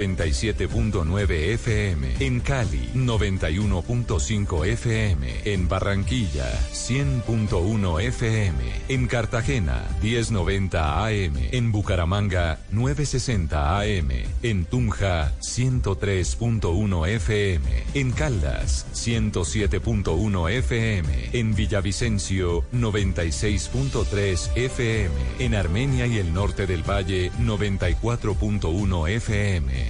97.9 FM. En Cali, 91.5 FM. En Barranquilla, 100.1 FM. En Cartagena, 1090 AM. En Bucaramanga, 960 AM. En Tunja, 103.1 FM. En Caldas, 107.1 FM. En Villavicencio, 96.3 FM. En Armenia y el norte del Valle, 94.1 FM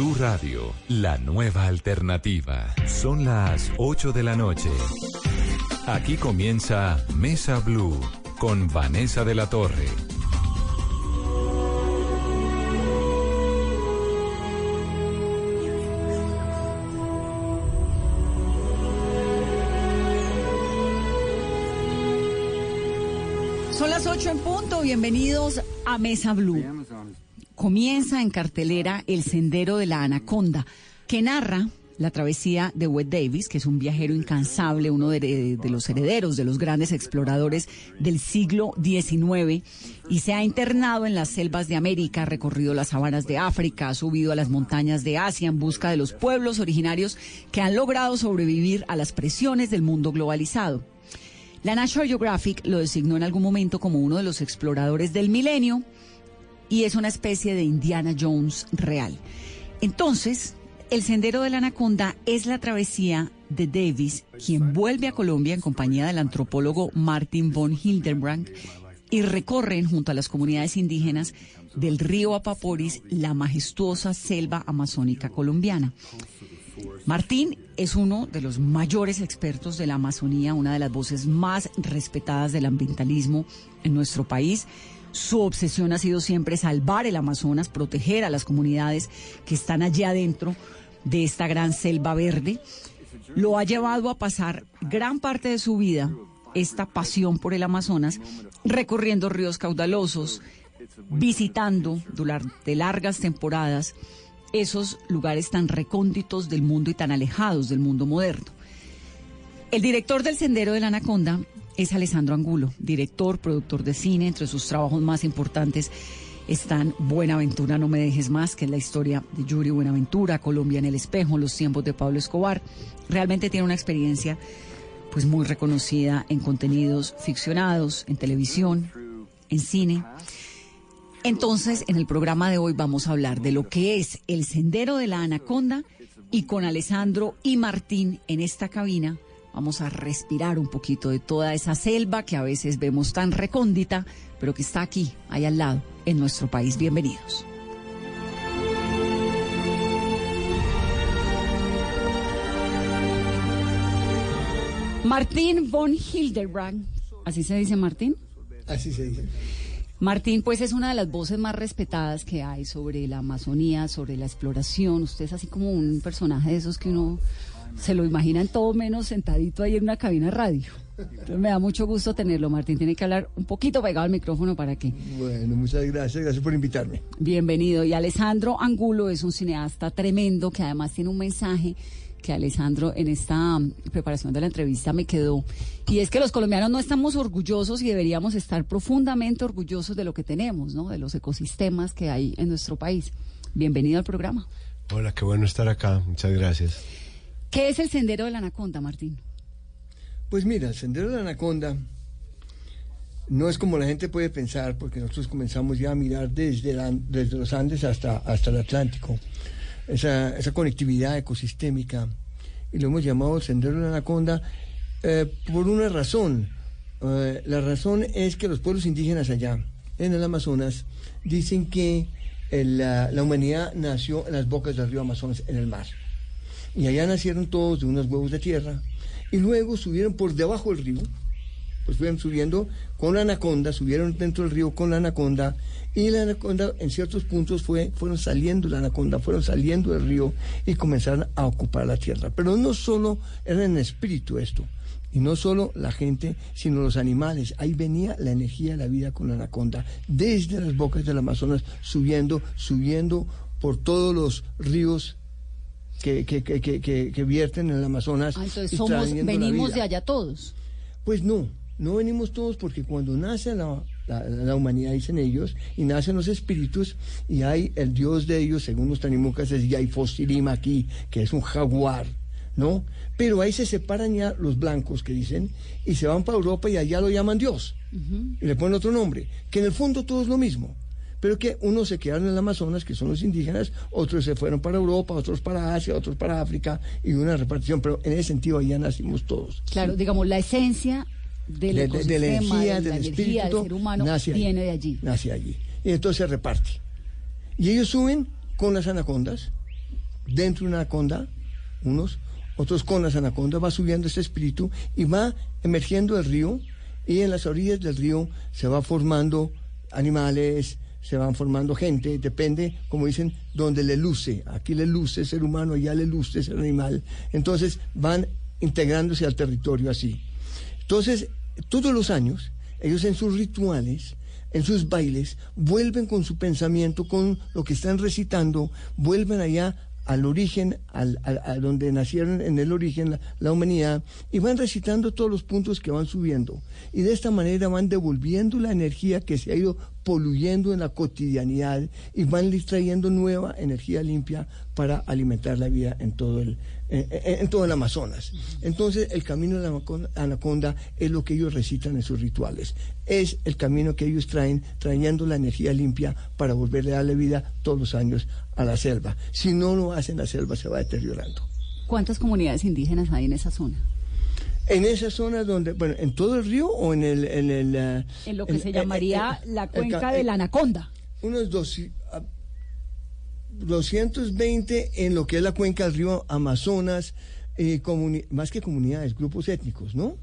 Blue Radio, la nueva alternativa. Son las 8 de la noche. Aquí comienza Mesa Blue con Vanessa de la Torre. Son las 8 en punto. Bienvenidos a Mesa Blue comienza en cartelera El Sendero de la Anaconda, que narra la travesía de Wes Davis, que es un viajero incansable, uno de, los herederos de los grandes exploradores del siglo XIX, y se ha internado en las selvas de América, ha recorrido las sabanas de África, ha subido a las montañas de Asia en busca de los pueblos originarios que han logrado sobrevivir a las presiones del mundo globalizado. La National Geographic lo designó en algún momento como uno de los exploradores del milenio, y es una especie de Indiana Jones real. Entonces, el Sendero de la Anaconda es la travesía de Davis, quien vuelve a Colombia en compañía del antropólogo Martin von Hildenbrand y recorren junto a las comunidades indígenas del río Apaporis la majestuosa selva amazónica colombiana. Martín es uno de los mayores expertos de la Amazonía, una de las voces más respetadas del ambientalismo en nuestro país. Su obsesión ha sido siempre salvar el Amazonas, proteger a las comunidades que están allí adentro de esta gran selva verde. Lo ha llevado a pasar gran parte de su vida, esta pasión por el Amazonas, recorriendo ríos caudalosos, visitando durante largas temporadas esos lugares tan recónditos del mundo y tan alejados del mundo moderno. El director del Sendero de la Anaconda es Alessandro Angulo, director, productor de cine. Entre sus trabajos más importantes están Buenaventura, no me dejes más, que es la historia de Yuri Buenaventura, Colombia en el espejo, los tiempos de Pablo Escobar. Realmente tiene una experiencia pues muy reconocida en contenidos ficcionados, en televisión, en cine. Entonces, en el programa de hoy vamos a hablar de lo que es el sendero de la anaconda y con Alessandro y Martín en esta cabina Vamos a respirar un poquito de toda esa selva que a veces vemos tan recóndita, pero que está aquí, ahí al lado, en nuestro país. Bienvenidos. Martín von Hildebrand, ¿así se dice Martín? Así se dice. Martín, pues es una de las voces más respetadas que hay sobre la Amazonía, sobre la exploración. Usted es así como un personaje de esos que uno se lo imaginan todo menos sentadito ahí en una cabina de radio. Entonces me da mucho gusto tenerlo, Martín. Tiene que hablar un poquito pegado al micrófono para que. Bueno, muchas gracias, gracias por invitarme. Bienvenido. Y Alessandro Angulo es un cineasta tremendo que además tiene un mensaje que Alessandro en esta um, preparación de la entrevista me quedó. Y es que los colombianos no estamos orgullosos y deberíamos estar profundamente orgullosos de lo que tenemos, ¿no? De los ecosistemas que hay en nuestro país. Bienvenido al programa. Hola, qué bueno estar acá. Muchas gracias. ¿Qué es el Sendero de la Anaconda, Martín? Pues mira, el Sendero de la Anaconda no es como la gente puede pensar, porque nosotros comenzamos ya a mirar desde, los Andes hasta, el Atlántico, esa, conectividad ecosistémica, y lo hemos llamado Sendero de la Anaconda eh, por una razón. Eh, la razón es que los pueblos indígenas allá, en el Amazonas, dicen que eh, la humanidad nació en las bocas del río Amazonas, en el mar. Y allá nacieron todos de unos huevos de tierra. Y luego subieron por debajo del río, pues fueron subiendo con la anaconda, subieron dentro del río con la anaconda y la anaconda en ciertos puntos fue, fueron saliendo la anaconda, fueron saliendo del río y comenzaron a ocupar la tierra. Pero no solo era en espíritu esto, y no solo la gente, sino los animales. Ahí venía la energía de la vida con la anaconda, desde las bocas del Amazonas, subiendo, subiendo por todos los ríos que, que, que, que, vierten en el Amazonas. Ah, entonces somos, venimos de allá todos. Pues no, no venimos todos porque cuando nace la, la, humanidad, dicen ellos, y nacen los espíritus, y hay el dios de ellos, según los tanimucas, es Yaifosilima aquí, que es un jaguar, ¿no? Pero ahí se separan ya los blancos que dicen, y se van para Europa y allá lo llaman Dios, y le ponen otro nombre, que en el fondo todo es lo mismo pero que unos se quedaron en el Amazonas, que son los indígenas, otros se fueron para Europa, otros para Asia, otros para África, y una repartición, pero en ese sentido allá nacimos todos. Claro, digamos, la esencia del de, la energía, del espíritu, del ser humano viene de allí. Nace allí. Y entonces se reparte. Y ellos suben con las anacondas, dentro de una anaconda, unos, otros con las anacondas, va subiendo ese espíritu y va emergiendo el río, y en las orillas del río se va formando animales, se van formando gente, depende, como dicen, donde le luce. Aquí le luce ser humano, allá le luce el animal. Entonces van integrándose al territorio así. Entonces, todos los años, ellos en sus rituales, en sus bailes, vuelven con su pensamiento, con lo que están recitando, vuelven allá al origen, al, a donde nacieron en el origen la, la, humanidad, y van recitando todos los puntos que van subiendo. Y de esta manera van devolviendo la energía que se ha ido poluyendo en la cotidianidad y van trayendo nueva energía limpia para alimentar la vida en todo el, en, todo el Amazonas. Entonces, el camino de la anaconda es lo que ellos recitan en sus rituales. Es el camino que ellos traen, trayendo la energía limpia para volverle a darle vida todos los años a la selva. Si no lo hacen, la selva se va deteriorando. ¿Cuántas comunidades indígenas hay en esa zona? En esa zona donde, bueno, en todo el río o en el... En, el, eh, en lo que se llamaría la cuenca de la Anaconda. Unos dos, 220 en lo que es la cuenca del río Amazonas, eh, más que comunidades, grupos étnicos, ¿no?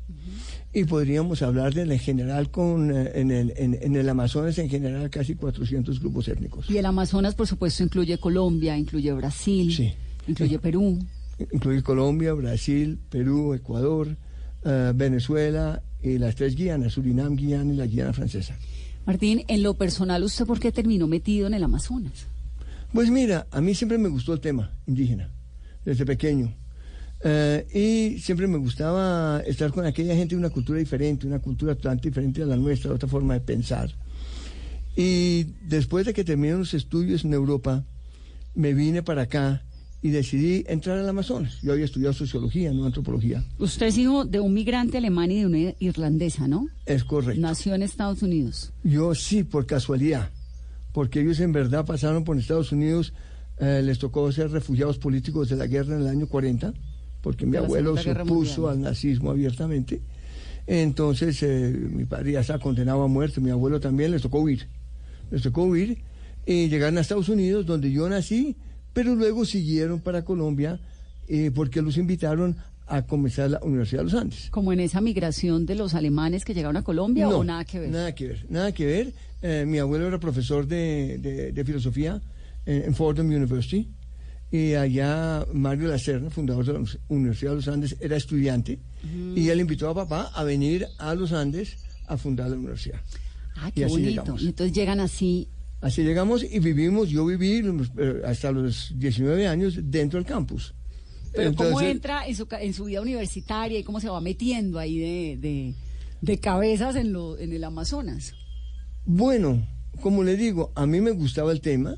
Y podríamos hablar de en general con eh, en, el, en, el Amazonas en general casi 400 grupos étnicos. Y el Amazonas, por supuesto, incluye Colombia, incluye Brasil, incluye Perú. Incluye Colombia, Brasil, Perú, Ecuador, eh, Venezuela y las tres Guianas, Surinam, Guiana y la Guiana francesa. Martín, en lo personal, ¿usted por qué terminó metido en el Amazonas? Pues mira, a mí siempre me gustó el tema indígena, desde pequeño. Eh, y siempre me gustaba estar con aquella gente de una cultura diferente, una cultura totalmente diferente a la nuestra, otra forma de pensar. Y después de que terminé los estudios en Europa, me vine para acá y decidí entrar al Amazonas. Yo había estudiado sociología, no antropología. Usted es hijo de un migrante alemán y de una irlandesa, ¿no? Es correcto. Nació en Estados Unidos. Yo sí, por casualidad porque ellos en verdad pasaron por Estados Unidos, eh, les tocó ser refugiados políticos de la guerra en el año 40, porque mi abuelo se opuso al nazismo abiertamente. Entonces eh, mi padre ya estaba condenado a muerte, mi abuelo también les tocó huir. Les tocó huir y llegaron a Estados Unidos, donde yo nací, pero luego siguieron para Colombia eh, porque los invitaron a comenzar la Universidad de los Andes. ¿Como en esa migración de los alemanes que llegaron a Colombia o nada que ver? Nada que ver, nada que ver. Eh, mi abuelo era profesor de, de, filosofía en, Fordham University y allá Mario Lacerna, fundador de la Universidad de los Andes, era estudiante y él invitó a papá a venir a los Andes a fundar la universidad. Ah, qué bonito. Y entonces llegan así. Así llegamos y vivimos, yo viví eh, hasta los 19 años dentro del campus. Pero ¿cómo entra en su, en su vida universitaria y cómo se va metiendo ahí de, de, cabezas en, lo, en el Amazonas? Bueno, como le digo, a mí me gustaba el tema.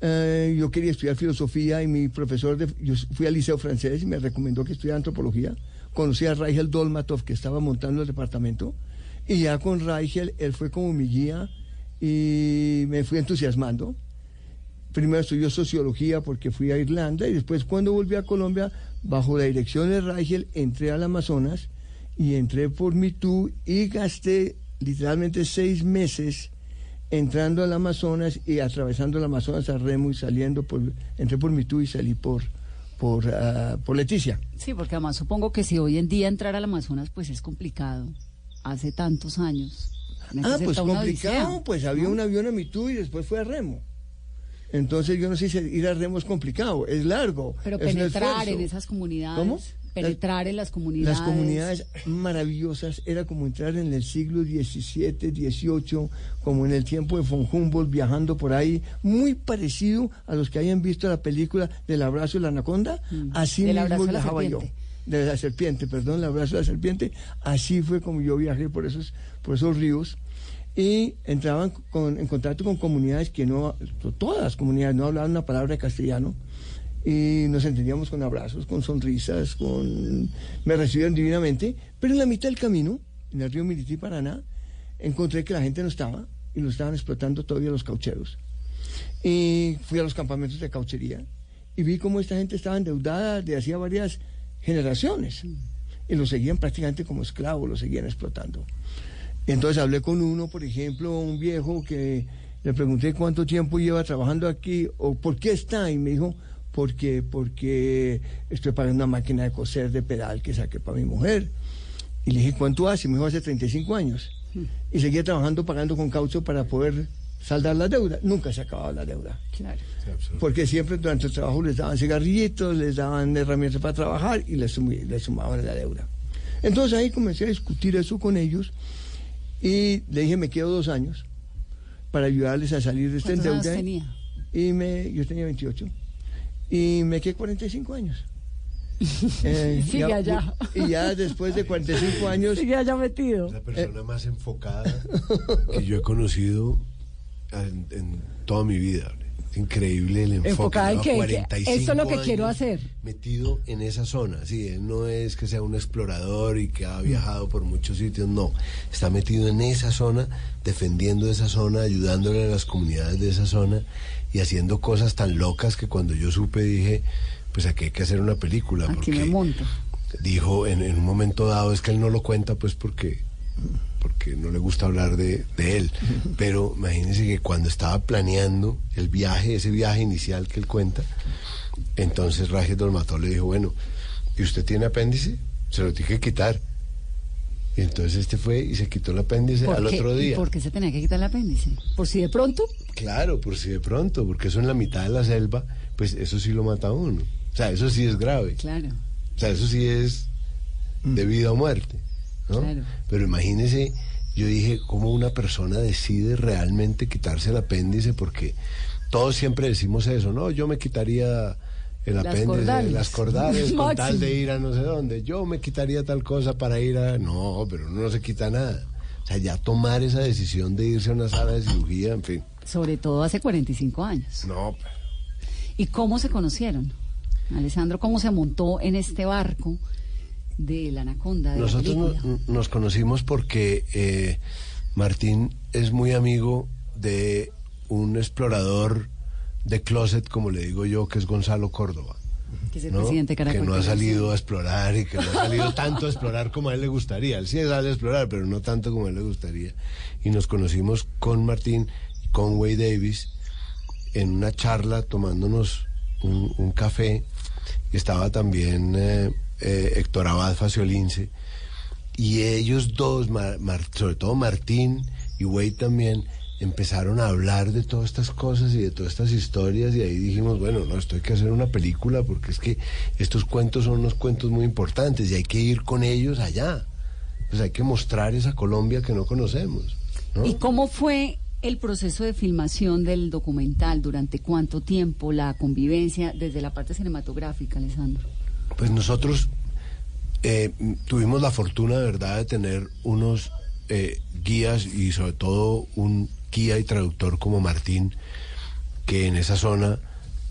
Eh, yo quería estudiar filosofía y mi profesor, de, yo fui al liceo francés y me recomendó que estudiara antropología. Conocí a Raigel Dolmatov, que estaba montando el departamento, y ya con Raigel, él fue como mi guía y me fui entusiasmando primero estudió sociología porque fui a Irlanda y después cuando volví a Colombia, bajo la dirección de Rangel, entré al Amazonas y entré por Mitú y gasté literalmente seis meses entrando al Amazonas y atravesando el Amazonas a Remo y saliendo por, entré por Mitú y salí por, por, ah, por Leticia. Sí, porque además supongo que si hoy en día entrar al Amazonas pues es complicado. hace tantos años? Ah, pues complicado, pues había un avión a Mitú y después fue a Remo. Entonces yo no sé si ir a Remo es complicado, es largo. Pero penetrar en esas comunidades. ¿Cómo? Penetrar en las comunidades. Las comunidades maravillosas, era como entrar en el siglo XVII, XVIII, como en el tiempo de von Humboldt viajando por ahí, muy parecido a los que hayan visto la película del abrazo de la anaconda, mm. así mismo viajaba yo de la serpiente, perdón, el abrazo de la serpiente, así fue como yo viajé por esos, por esos ríos y entraban en contacto con comunidades que no, todas las comunidades no hablaban una palabra de castellano y nos entendíamos con abrazos, con sonrisas, con me recibieron divinamente, pero en la mitad del camino, en el río Mirití Paraná, encontré que la gente no estaba y lo estaban explotando todavía los caucheros. Y fui a los campamentos de cauchería y vi cómo esta gente estaba endeudada de hacía varias generaciones y lo seguían prácticamente como esclavos, lo seguían explotando. Entonces hablé con uno, por ejemplo, un viejo que le pregunté cuánto tiempo lleva trabajando aquí o por qué está y me dijo porque porque estoy pagando una máquina de coser de pedal que saqué para mi mujer. Y le dije, ¿cuánto hace? Me dijo, hace 35 años. Y seguía trabajando pagando con caucho para poder saldar la deuda. Nunca se acababa la deuda. Claro. Porque siempre durante el trabajo les daban cigarrillitos, les daban herramientas para trabajar y les, les sumaban la deuda. Entonces ahí comencé a discutir eso con ellos y le dije, me quedo dos años para ayudarles a salir de esta deuda. tenía? Y me, yo tenía 28. Y me quedé 45 años. Eh, Sigue allá. Y ya después de 45 años... Sigue allá metido. La persona más enfocada que yo he conocido en, toda mi vida. Increíble el enfoque. Enfocada en que, esto es lo que quiero hacer. Metido en esa zona. Sí, él no es que sea un explorador y que ha viajado por muchos sitios, no. Está metido en esa zona, defendiendo esa zona, ayudándole a las comunidades de esa zona y haciendo cosas tan locas que cuando yo supe dije, pues aquí hay que hacer una película. Aquí me monto. Dijo en, en un momento dado, es que él no lo cuenta pues porque porque no le gusta hablar de, él. Pero imagínense que cuando estaba planeando el viaje, ese viaje inicial que él cuenta, entonces Rajes Dolmató le dijo, bueno, ¿y usted tiene apéndice? Se lo tiene que quitar. Y entonces este fue y se quitó el apéndice al otro día. ¿Y por qué se tenía que quitar el apéndice? ¿Por si de pronto? Claro, por si de pronto, porque eso en la mitad de la selva, pues eso sí lo mata a uno. O sea, eso sí es grave. Claro. O sea, eso sí es de vida o muerte. Pero imagínese, yo dije, ¿cómo una persona decide realmente quitarse el apéndice? Porque todos siempre decimos eso, ¿no? Yo me quitaría el apéndice, las cordales, con tal de ir a no sé dónde. Yo me quitaría tal cosa para ir a... No, pero uno no se quita nada. O sea, ya tomar esa decisión de irse a una sala de cirugía, en fin. Sobre todo hace 45 años. No. ¿Y cómo se conocieron? Alessandro, ¿cómo se montó en este barco? De la anaconda. Nosotros nos conocimos porque eh, Martín es muy amigo de un explorador de closet, como le digo yo, que es Gonzalo Córdoba. Que es el presidente Que no ha salido a explorar y que no ha salido tanto a explorar como a él le gustaría. Él sí sale a explorar, pero no tanto como a él le gustaría. Y nos conocimos con Martín, con Way Davis, en una charla tomándonos un, café. Y estaba también eh, eh, Héctor Abad Faciolince, y ellos dos, sobre todo Martín y Wade también, empezaron a hablar de todas estas cosas y de todas estas historias y ahí dijimos, bueno, no, esto hay que hacer una película porque es que estos cuentos son unos cuentos muy importantes y hay que ir con ellos allá. Pues hay que mostrar esa Colombia que no conocemos. ¿Y cómo fue el proceso de filmación del documental? ¿Durante cuánto tiempo? ¿La convivencia desde la parte cinematográfica, Alessandro? Pues nosotros eh, tuvimos la fortuna, de verdad, de tener unos eh, guías y sobre todo un guía y traductor como Martín, que en esa zona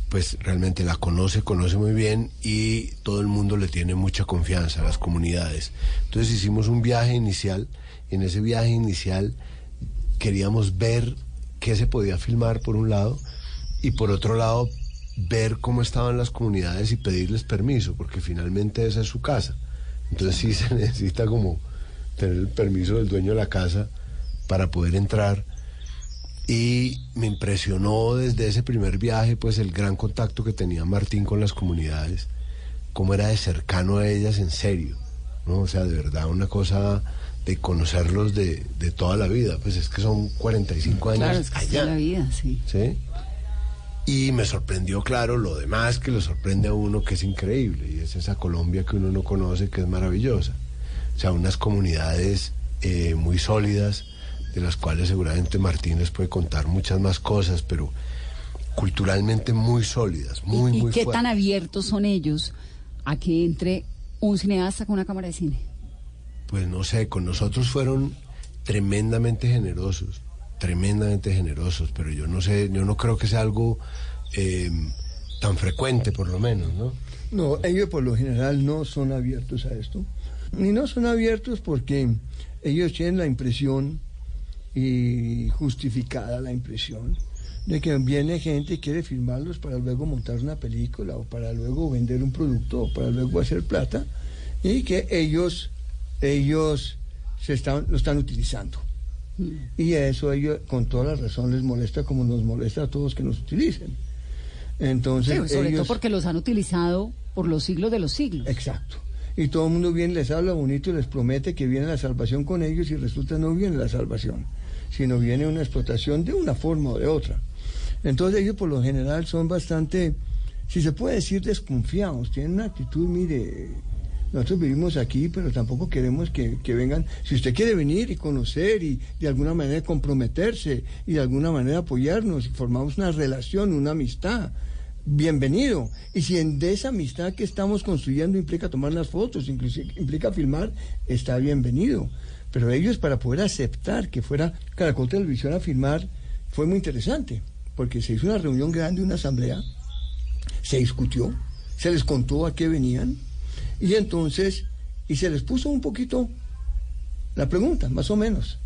pues realmente la conoce, conoce muy bien y todo el mundo le tiene mucha confianza, las comunidades. Entonces hicimos un viaje inicial, y en ese viaje inicial queríamos ver qué se podía filmar por un lado y por otro lado ver cómo estaban las comunidades y pedirles permiso, porque finalmente esa es su casa. Entonces sí se necesita como tener el permiso del dueño de la casa para poder entrar. Y me impresionó desde ese primer viaje pues el gran contacto que tenía Martín con las comunidades, cómo era de cercano a ellas en serio, ¿no? O sea, de verdad, una cosa de conocerlos de, de toda la vida. Pues es que son 45 años Claro, es que es allá. toda la vida, sí. ¿sí? Y me sorprendió, claro, lo demás que lo sorprende a uno, que es increíble, y es esa Colombia que uno no conoce, que es maravillosa. O sea, unas comunidades eh, muy sólidas, de las cuales seguramente Martín les puede contar muchas más cosas, pero culturalmente muy sólidas, muy, ¿Y muy qué fuertes. tan abiertos son ellos a que entre un cineasta con una cámara de cine? Pues no sé, con nosotros fueron tremendamente generosos, tremendamente generosos, pero yo no sé, yo no creo que sea algo eh, tan frecuente por lo menos, ¿no? No, ellos por lo general no son abiertos a esto. Ni no son abiertos porque ellos tienen la impresión, y justificada la impresión, de que viene gente y quiere filmarlos para luego montar una película o para luego vender un producto o para luego hacer plata y que ellos, ellos se están, lo están utilizando. Y eso ellos, con toda la razón, les molesta como nos molesta a todos que nos utilicen. Entonces, Sí, sobre ellos, todo porque los han utilizado por los siglos de los siglos. Exacto. Y todo el mundo viene, les habla bonito y les promete que viene la salvación con ellos y resulta no viene la salvación, sino viene una explotación de una forma o de otra. Entonces ellos por lo general son bastante, si se puede decir, desconfiados, tienen una actitud, mire, nosotros vivimos aquí, pero tampoco queremos que, que vengan, si usted quiere venir y conocer y de alguna manera comprometerse y de alguna manera apoyarnos y formamos una relación, una amistad, bienvenido. Y si en esa amistad que estamos construyendo implica tomar las fotos, inclusive implica filmar, está bienvenido. Pero ellos para poder aceptar que fuera Caracol Televisión a filmar fue muy interesante, porque se hizo una reunión grande, una asamblea, se discutió, se les contó a qué venían, y entonces, y se les puso un poquito la pregunta, más o menos.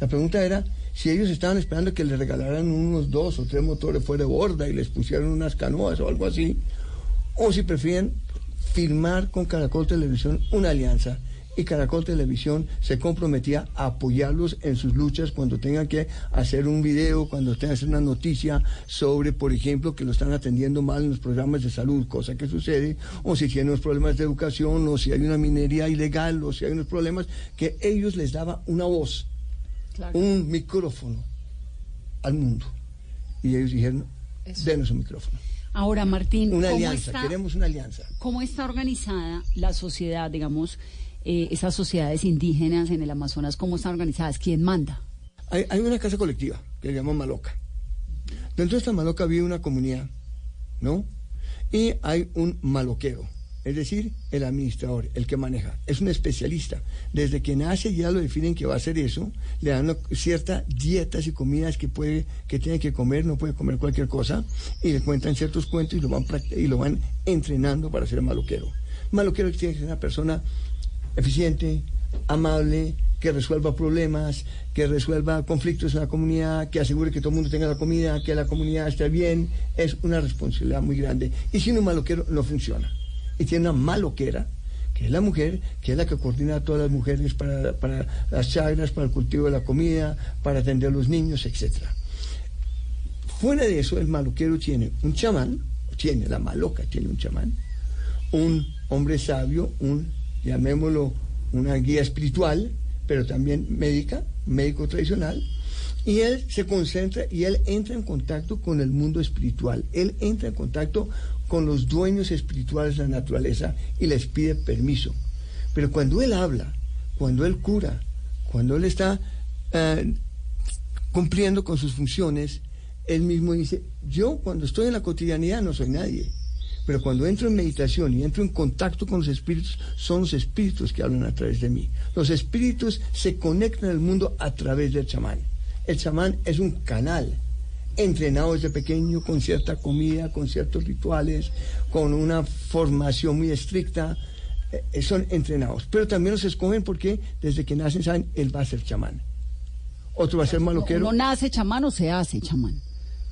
La pregunta era si ellos estaban esperando que les regalaran unos dos o tres motores fuera de borda y les pusieran unas canoas o algo así, o si prefieren firmar con Caracol Televisión una alianza y Caracol Televisión se comprometía a apoyarlos en sus luchas cuando tengan que hacer un video, cuando tengan que hacer una noticia sobre, por ejemplo, que lo están atendiendo mal en los programas de salud, cosa que sucede, o si tienen unos problemas de educación, o si hay una minería ilegal, o si hay unos problemas, que ellos les daba una voz, Claro. un micrófono al mundo. Y ellos dijeron, Eso. denos un micrófono. Ahora, Martín, Una ¿cómo alianza, está, queremos una alianza. cómo está organizada la sociedad, digamos, eh, esas sociedades indígenas en el Amazonas? ¿Cómo están organizadas? ¿Quién manda? Hay, una casa colectiva que se llama Maloca. Dentro de esta Maloca vive una comunidad, ¿no? Y hay un maloquero, es decir, el administrador, el que maneja. Es un especialista. Desde que nace ya lo definen que va a hacer eso. Le dan ciertas dietas y comidas que puede, que tiene que comer, no puede comer cualquier cosa. Y le cuentan ciertos cuentos y lo van, y lo van entrenando para ser maloquero. Maloquero tiene que ser una persona eficiente, amable, que resuelva problemas, que resuelva conflictos en la comunidad, que asegure que todo el mundo tenga la comida, que la comunidad esté bien, es una responsabilidad muy grande. Y sin un maloquero no funciona. Y tiene una maloquera, que es la mujer, que es la que coordina a todas las mujeres para, para las chagras, para el cultivo de la comida, para atender a los niños, etcétera. Fuera de eso, el maloquero tiene un chamán, tiene, la maloca tiene un chamán, un hombre sabio, un, llamémoslo, una guía espiritual, pero también médica, médico tradicional, y él se concentra y él entra en contacto con el mundo espiritual, él entra en contacto con los dueños espirituales de la naturaleza y les pide permiso. Pero cuando él habla, cuando él cura, cuando él está eh, cumpliendo con sus funciones, él mismo dice, yo cuando estoy en la cotidianidad no soy nadie, pero cuando entro en meditación y entro en contacto con los espíritus, son los espíritus que hablan a través de mí. Los espíritus se conectan al mundo a través del chamán. El chamán es un canal entrenado desde pequeño con cierta comida, con ciertos rituales, con una formación muy estricta. eh, son entrenados, pero también los escogen porque desde que nacen saben, él va a ser chamán. Otro va a ser maloquero ¿Uno nace chamán o se hace chamán?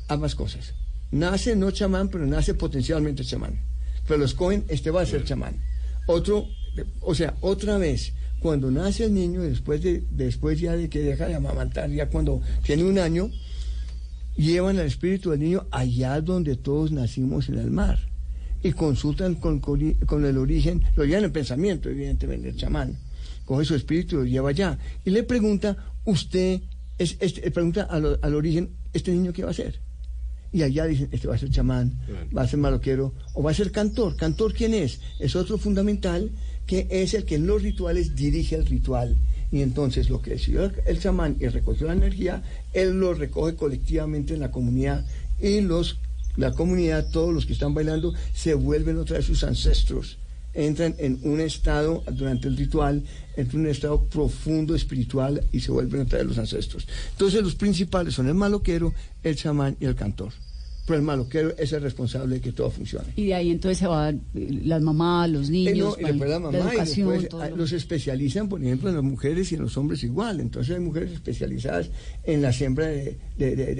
ambas cosas. Nace no chamán, pero nace potencialmente chamán. Pero los cogen, este va a ser chamán. Otro, o sea, otra vez, cuando nace el niño, después, de, después ya de que deja de amamantar, ya cuando tiene un año, llevan al espíritu del niño allá donde todos nacimos en el mar. y consultan con, con el origen, lo llevan en pensamiento, evidentemente, el chamán. Coge su espíritu y lo lleva allá. Y le pregunta, usted, es, pregunta al, al origen, ¿este niño qué va a ser? Y allá dicen, este va a ser chamán, va a ser maloquero o va a ser cantor. ¿Cantor quién es? Es otro fundamental que es el que en los rituales dirige el ritual. Y entonces lo que decidió el chamán y recogió la energía, él lo recoge colectivamente en la comunidad y los, la comunidad, todos los que están bailando, se vuelven otra vez sus ancestros entran en un estado durante el ritual, en un estado profundo espiritual y se vuelven a traer los ancestros. Entonces los principales son el maloquero, el chamán y el cantor el maloquero es el responsable de que todo funcione. Y de ahí entonces se van las mamás, los eh, niños, y después la mamá, educación, los especializan, por ejemplo, en las mujeres y en los hombres igual. Entonces hay mujeres especializadas en la siembra de, de, de,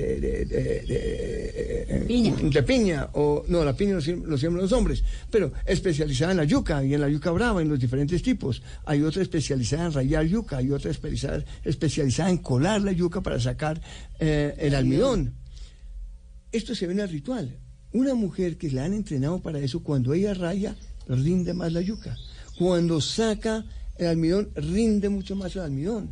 piña. de piña, o no, la piña lo, siembran los hombres, pero especializada en la yuca y en la yuca brava, en los diferentes tipos. Hay otra especializada en rayar yuca, hay otra especializada, especializada en colar la yuca para sacar eh, el almidón esto se ve en el ritual. Una mujer que la han entrenado para eso, cuando ella raya, rinde más la yuca. Cuando saca el almidón, rinde mucho más el almidón.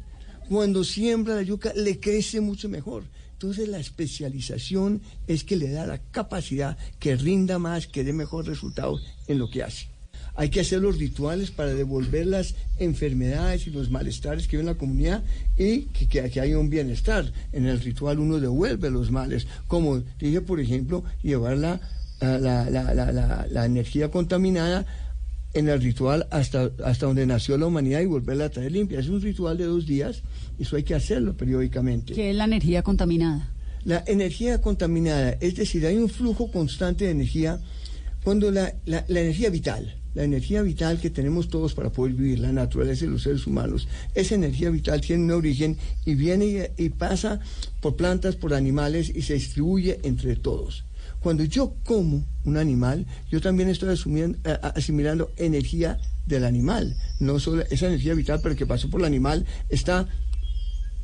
Cuando siembra la yuca, le crece mucho mejor. Entonces la especialización es que le da la capacidad que rinda más, que dé mejor resultado en lo que hace. Hay que hacer los rituales para devolver las enfermedades y los malestares que hay en la comunidad y que, que, haya un bienestar. En el ritual uno devuelve los males, como dije, por ejemplo, llevar la, la, energía contaminada en el ritual hasta, hasta donde nació la humanidad y volverla a traer limpia. Es un ritual de dos días eso hay que hacerlo periódicamente. ¿Qué es la energía contaminada? La energía contaminada, es decir, hay un flujo constante de energía cuando la, la energía vital, la energía vital que tenemos todos para poder vivir, la naturaleza de los seres humanos, esa energía vital tiene un origen y viene y, pasa por plantas, por animales y se distribuye entre todos. Cuando yo como un animal, yo también estoy asumiendo, asimilando energía del animal, no solo esa energía vital, pero que pasó por el animal está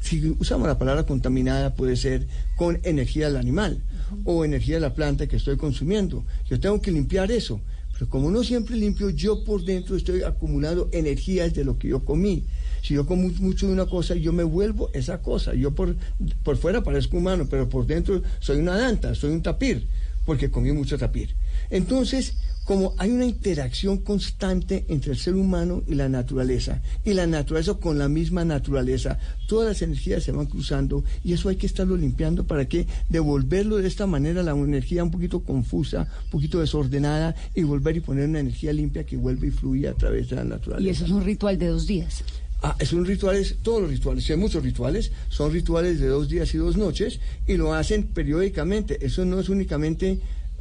si usamos la palabra contaminada, puede ser con energía del animal o energía de la planta que estoy consumiendo. Yo tengo que limpiar eso. Pero como no siempre limpio, yo por dentro estoy acumulando energías de lo que yo comí. Si yo como mucho de una cosa, yo me vuelvo esa cosa. Yo por, por fuera parezco humano, pero por dentro soy una danta, soy un tapir, porque comí mucho tapir. Entonces, como hay una interacción constante entre el ser humano y la naturaleza, y la naturaleza con la misma naturaleza, todas las energías se van cruzando y eso hay que estarlo limpiando para que devolverlo de esta manera, la energía un poquito confusa, un poquito desordenada, y volver y poner una energía limpia que vuelve y fluye a través de la naturaleza. Y eso es un ritual de dos días. Ah, es un ritual, todos los rituales, hay muchos rituales, son rituales de dos días y dos noches y lo hacen periódicamente. Eso no es únicamente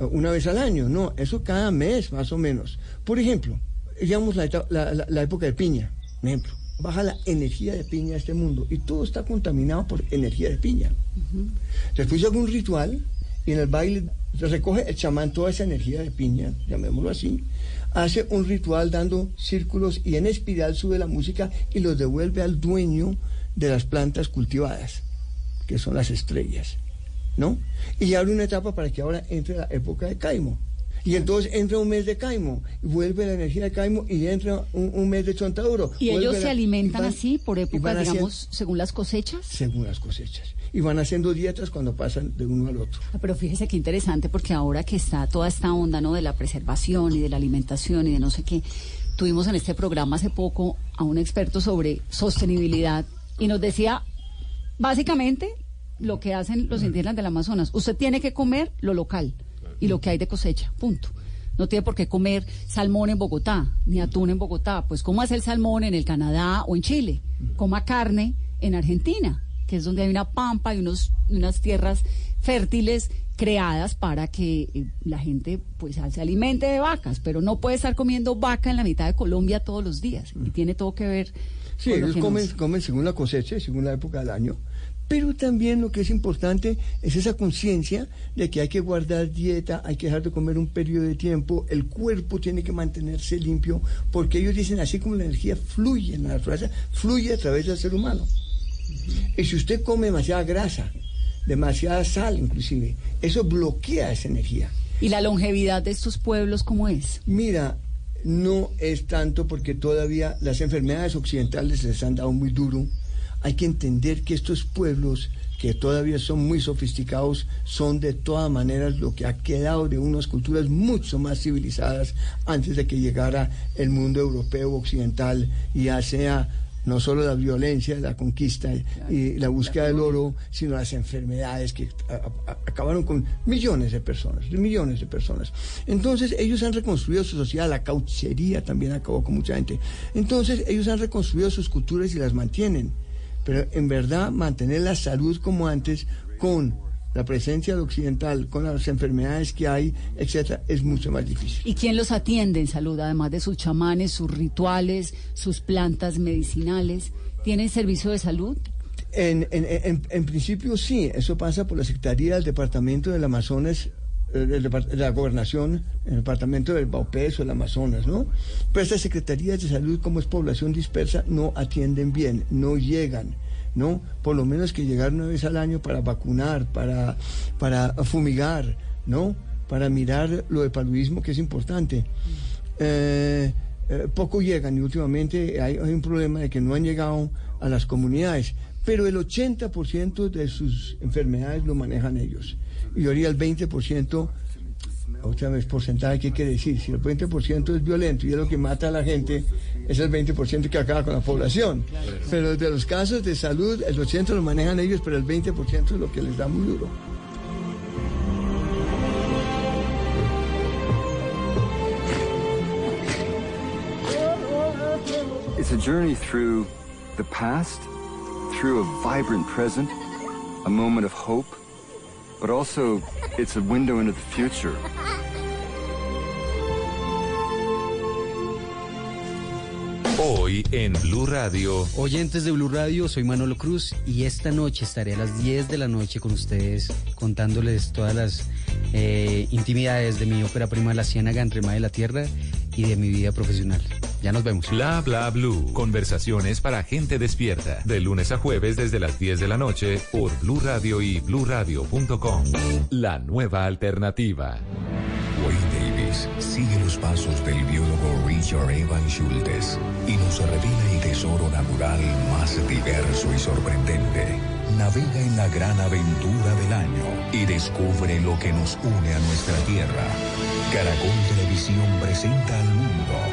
una vez al año, no, eso cada mes más o menos. Por ejemplo, digamos la, la, época de piña, ejemplo, baja la energía de piña a este mundo y todo está contaminado por energía de piña. Después llega un ritual y en el baile recoge el chamán toda esa energía de piña, llamémoslo así, hace un ritual dando círculos y en espiral sube la música y los devuelve al dueño de las plantas cultivadas, que son las estrellas. ¿No? Y abre una etapa para que ahora entre la época de Caimo. Y entonces entra un mes de Caimo, vuelve la energía de Caimo y entra un, mes de Chontauro. ¿Y ellos se alimentan así por época, digamos, según las cosechas? Según las cosechas. Y van haciendo dietas cuando pasan de uno al otro. Ah, pero fíjese qué interesante, porque ahora que está toda esta onda, ¿no? De la preservación y de la alimentación y de no sé qué, tuvimos en este programa hace poco a un experto sobre sostenibilidad y nos decía, básicamente, lo que hacen los indígenas del Amazonas. Usted tiene que comer lo local y lo que hay de cosecha, punto. No tiene por qué comer salmón en Bogotá, ni atún en Bogotá. Pues cómo hace el salmón en el Canadá o en Chile. Coma carne en Argentina, que es donde hay una pampa y unos, unas tierras fértiles creadas para que eh, la gente pues se alimente de vacas, pero no puede estar comiendo vaca en la mitad de Colombia todos los días. Y tiene todo que ver. Sí, ellos comen, comen según la cosecha, según la época del año. Pero también lo que es importante es esa conciencia de que hay que guardar dieta, hay que dejar de comer un periodo de tiempo, el cuerpo tiene que mantenerse limpio, porque ellos dicen así como la energía fluye en la naturaleza, fluye a través del ser humano. Y si usted come demasiada grasa, demasiada sal inclusive, eso bloquea esa energía. ¿Y la longevidad de estos pueblos cómo es? Mira, no es tanto porque todavía las enfermedades occidentales les han dado muy duro. Hay que entender que estos pueblos que todavía son muy sofisticados, son de todas maneras lo que ha quedado de unas culturas mucho más civilizadas antes de que llegara el mundo europeo occidental, y ya sea no solo la violencia, la conquista y la búsqueda del oro, sino las enfermedades que acabaron con millones de personas, millones de personas. Entonces ellos han reconstruido su sociedad, la cauchería también acabó con mucha gente. Entonces ellos han reconstruido sus culturas y las mantienen pero en verdad mantener la salud como antes con la presencia de occidental, con las enfermedades que hay, etcétera, es mucho más difícil. ¿Y quién los atiende en salud, además de sus chamanes, sus rituales, sus plantas medicinales? ¿Tienen servicio de salud? En, en, en principio sí, eso pasa por la Secretaría del Departamento del Amazonas la gobernación, el departamento del Baupés o el Amazonas, ¿no? Pero estas secretarías de salud, como es población dispersa, no atienden bien, no llegan, ¿no? Por lo menos que llegar una vez al año para vacunar, para, para fumigar, ¿no? Para mirar lo de paludismo, que es importante. Eh, eh, poco llegan y últimamente hay, hay un problema de que no han llegado a las comunidades, pero el 80% de sus enfermedades lo manejan ellos y hoy el 20%, otra vez porcentaje, ¿qué quiere decir? Si el 20% es violento y es lo que mata a la gente, es el 20% que acaba con la población. Pero de los casos de salud, el 80% lo manejan ellos, pero el 20% es lo que les da muy duro. It's a journey through the past, through a vibrant present, a moment of hope but also it's a window into the future. Hoy en Blue Radio. Oyentes de Blue Radio, soy Manolo Cruz y esta noche estaré a las 10 de la noche con ustedes contándoles todas las eh, intimidades de mi ópera prima La Ciénaga entre Mar de la Tierra y de mi vida profesional. Ya nos vemos. Bla bla blue. Conversaciones para gente despierta. De lunes a jueves desde las 10 de la noche por Blue Radio y bluradio.com. La nueva alternativa. Wayne Davis sigue los pasos del biólogo Richard Evan Schultes y nos revela el tesoro natural más diverso y sorprendente. Navega en la gran aventura del año y descubre lo que nos une a nuestra tierra. Caracol Televisión presenta al mundo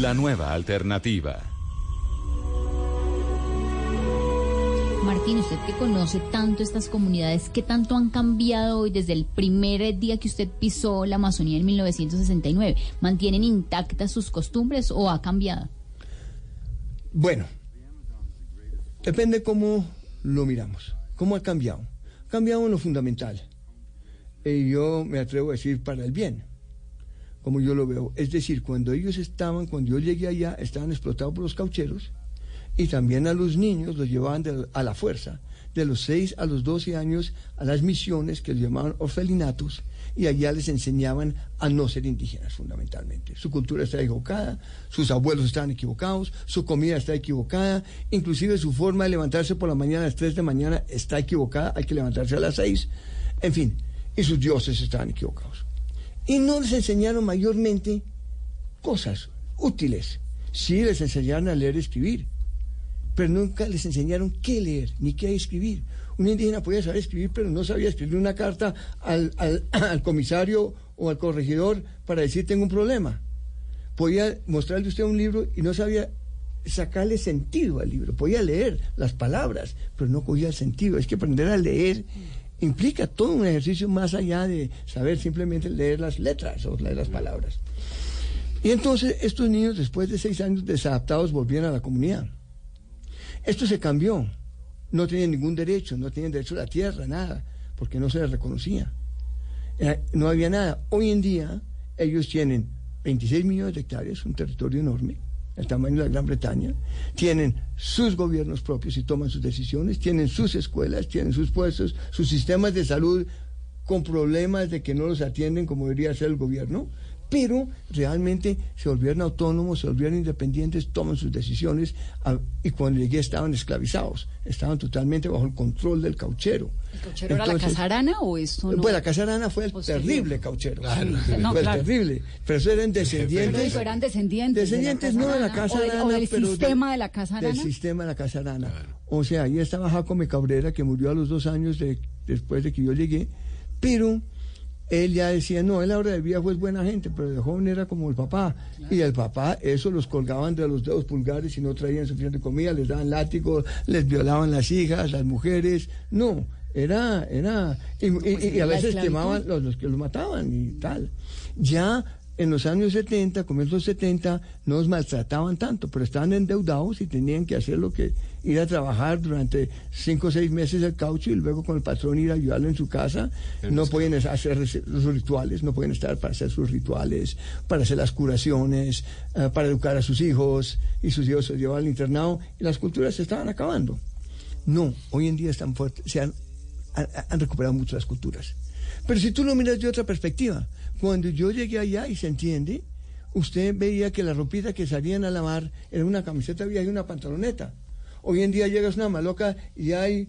La nueva alternativa. Martín, usted que conoce tanto estas comunidades, ¿qué tanto han cambiado hoy desde el primer día que usted pisó la Amazonía en 1969? ¿Mantienen intactas sus costumbres o ha cambiado? Bueno, depende cómo lo miramos, cómo ha cambiado. Ha cambiado en lo fundamental. Y yo me atrevo a decir para el bien, como yo lo veo. Es decir, cuando ellos estaban, cuando yo llegué allá, estaban explotados por los caucheros y también a los niños los llevaban a la fuerza, de los 6 a los 12 años, a las misiones que les llamaban orfelinatos, y allá les enseñaban a no ser indígenas fundamentalmente. Su cultura está equivocada, sus abuelos estaban equivocados, su comida está equivocada, inclusive su forma de levantarse por la mañana a las 3 de mañana está equivocada, hay que levantarse a las 6, en fin, y sus dioses estaban equivocados. Y no les enseñaron mayormente cosas útiles. Sí, les enseñaron a leer y escribir, pero nunca les enseñaron qué leer ni qué escribir. Un indígena podía saber escribir, pero no sabía escribir una carta al, al- al comisario o al corregidor para decir tengo un problema. Podía mostrarle usted un libro y no sabía sacarle sentido al libro. Podía leer las palabras, pero no cogía el sentido. Es que aprender a leer implica todo un ejercicio más allá de saber simplemente leer las letras o leer las palabras. Y entonces estos niños, después de seis años desadaptados, volvieron a la comunidad. Esto se cambió. No tenían ningún derecho, no tenían derecho a la tierra, nada, porque no se les reconocía. Era- no había nada. Hoy en día ellos tienen 26 millones de hectáreas, un territorio enorme, el tamaño de la Gran Bretaña, tienen sus gobiernos propios y toman sus decisiones, tienen sus escuelas, tienen sus puestos, sus sistemas de salud con problemas de que no los atienden como debería ser el gobierno, pero realmente se volvieron autónomos, se volvieron independientes, toman sus decisiones a- y cuando llegué estaban esclavizados, estaban totalmente bajo el control del cauchero. ¿El cauchero era la Entonces, Casa Arana o esto no? Pues la Casa Arana fue el Posterior. terrible cauchero. Sí, no, fue el claro. terrible. Pero eso eran descendientes. Pero eran descendientes. Descendientes de la no Casa de la Arana, Casa o del-. O del pero sistema de la Casa Arana. Del sistema de la Casa Arana. O sea, ahí estaba Jacome Cabrera, que murió a los dos años de- después de que yo llegué. Pero él ya decía, no, él ahora de viejo es buena gente, pero de joven era como el papá. Y el papá, eso los colgaban de los dedos pulgares y no traían suficiente comida, les daban látigos, les violaban las hijas, las mujeres. No, era, era, y, y- Pues, y a veces quemaban los, los que los mataban y tal. Ya en los años 70, comienzos 70, no los maltrataban tanto, pero estaban endeudados y tenían que hacer lo que ir a trabajar durante cinco o seis meses el caucho y luego con el patrón ir a ayudarlo en su casa. No pueden hacer los rituales, no pueden estar para hacer sus rituales, para hacer las curaciones, eh, para educar a sus hijos y sus hijos se los llevaban al internado y las culturas se estaban acabando. No, hoy en día están fuertes, se han, han, han recuperado mucho las culturas. Pero si tú lo miras de otra perspectiva, cuando yo llegué allá y se entiende, usted veía que la ropita que salían a lavar era una camiseta vieja y una pantaloneta. Hoy en día llegas a una maloca y hay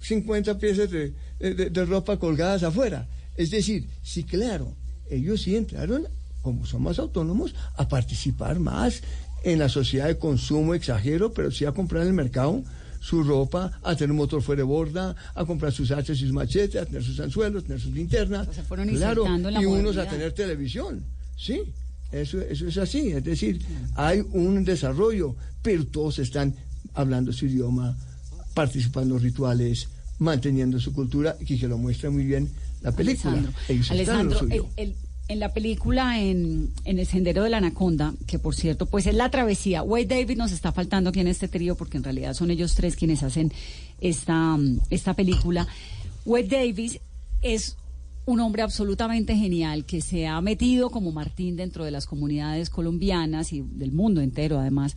50 piezas de, de- de ropa colgadas afuera. Es decir, sí, claro, ellos sí entraron, como son más autónomos, a participar más en la sociedad de consumo, exagero, pero sí a comprar en el mercado su ropa, a tener un motor fuera de borda, a comprar sus hachas y sus machetes, a tener sus anzuelos, tener sus linternas. se fueron claro, la y unos a tener televisión. Sí, eso, eso es así. Es decir, hay un desarrollo, pero todos están hablando su idioma, participando en rituales, manteniendo su cultura, y que lo muestra muy bien la película. Alessandro, Alessandro, el- el- en la película en, en El Sendero de la Anaconda, que por cierto, pues es la travesía. Wade David nos está faltando aquí en este trío porque en realidad son ellos tres quienes hacen esta, esta película. Wade Davis es un hombre absolutamente genial que se ha metido como Martín dentro de las comunidades colombianas y del mundo entero además